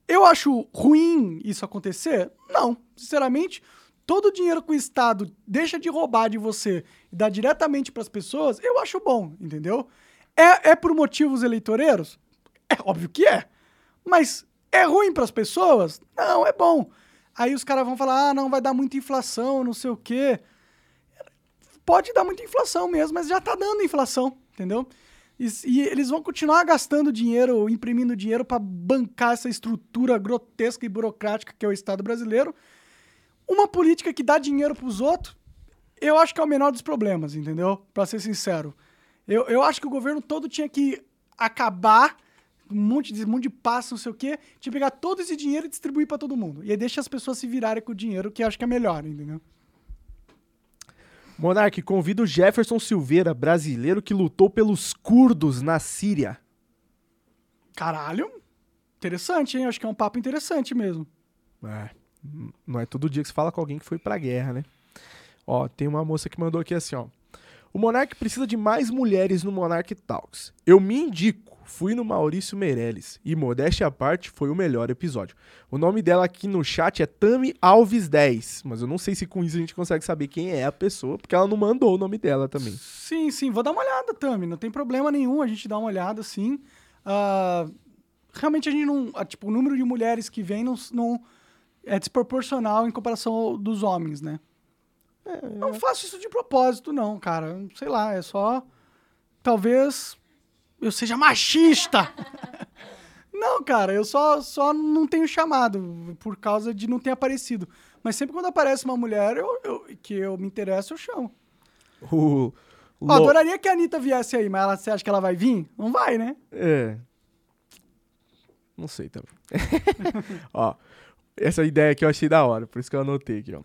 Eu acho ruim isso acontecer? Não. Sinceramente, todo o dinheiro que o Estado deixa de roubar de você e dá diretamente para as pessoas, eu acho bom, entendeu? É, é por motivos eleitoreiros? É óbvio que é. Mas é ruim para as pessoas? Não, é bom. Aí os caras vão falar: ah, não, vai dar muita inflação, não sei o quê. Pode dar muita inflação mesmo, mas já tá dando inflação, entendeu? E, eles vão continuar gastando dinheiro, imprimindo dinheiro para bancar essa estrutura grotesca e burocrática que é o Estado brasileiro. Uma política que dá dinheiro para os outros, eu acho que é o menor dos problemas, entendeu? Para ser sincero. Eu, eu acho que o governo todo tinha que acabar um monte de, um monte de passo, não sei o quê, que pegar todo esse dinheiro e distribuir para todo mundo. E aí deixa as pessoas se virarem com o dinheiro, que eu acho que é melhor, entendeu? Monark, convida o Jefferson Silveira, brasileiro que lutou pelos curdos na Síria. Caralho, interessante, hein? Acho que é um papo interessante mesmo. É, não é todo dia que você fala com alguém que foi pra guerra, né? Ó, tem uma moça que mandou aqui assim, ó. O Monark precisa de mais mulheres no Monark Talks. Eu me indico. Fui no Maurício Meirelles. E modéstia à parte, foi o melhor episódio. O nome dela aqui no chat é Tami Alves 10. Mas eu não sei se com isso a gente consegue saber quem é a pessoa, porque ela não mandou o nome dela também. Sim, sim, vou dar uma olhada, Tami. Não tem problema nenhum a gente dar uma olhada, sim. Ah, realmente a gente não. ah, Tipo, o número de mulheres que vem não, não é desproporcional em comparação ao dos homens, né? Não faço isso de propósito, não, cara. Sei lá, é só. Talvez eu seja machista. não, cara, eu só, só não tenho chamado por causa de não ter aparecido. Mas sempre quando aparece uma mulher eu, eu- que eu me interesso, eu chamo. O. Ó, Lo- adoraria que a Anitta viesse aí, mas ela, você acha que ela vai vir? Não vai, né? É. Não sei também. ó, essa ideia aqui eu achei da hora, por isso que eu anotei aqui, ó.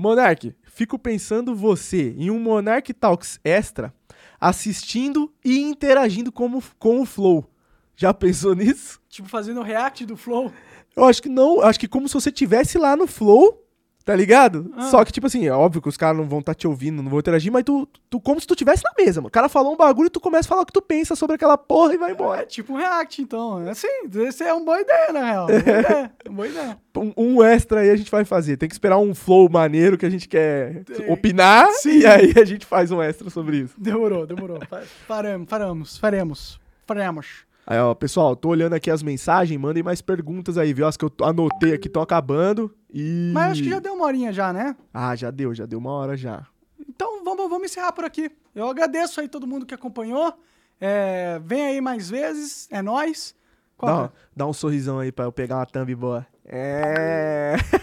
Monark, fico pensando você em um Monark Talks extra assistindo e interagindo como, com o Flow. Já pensou nisso? Tipo, fazendo react do Flow. Eu acho que não, acho que como se você tivesse lá no Flow, tá ligado? Ah. Só que, tipo assim, é óbvio que os caras não vão estar te ouvindo, não vão interagir, mas tu, tu como se tu tivesse na mesa, mano. O cara falou um bagulho e tu começa a falar o que tu pensa sobre aquela porra e vai embora. É tipo um react, então. É Assim, esse é uma boa ideia, na real. Boa ideia. Uma boa ideia. um, um extra aí a gente vai fazer. Tem que esperar um flow maneiro que a gente quer Tem. opinar Sim. e aí a gente faz um extra sobre isso. Demorou, demorou. Fa- Faremos, faremos, faremos. Aí, ó, pessoal, tô olhando aqui as mensagens, mandem mais perguntas aí, viu? As que eu anotei aqui estão acabando e... Mas acho que já deu uma horinha já, né? Ah, já deu, já deu uma hora já. Então vamos, vamos encerrar por aqui. Eu agradeço aí todo mundo que acompanhou. É, vem aí mais vezes. É nóis. Dá, é? um- dá um sorrisão aí pra eu pegar uma thumb boa. É...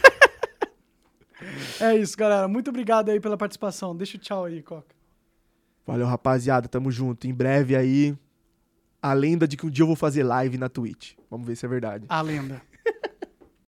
É isso, galera. Muito obrigado aí pela participação. Deixa o tchau aí, Coca. Valeu, rapaziada, tamo junto. Em breve aí, a lenda de que um dia eu vou fazer live na Twitch. Vamos ver se é verdade. A lenda.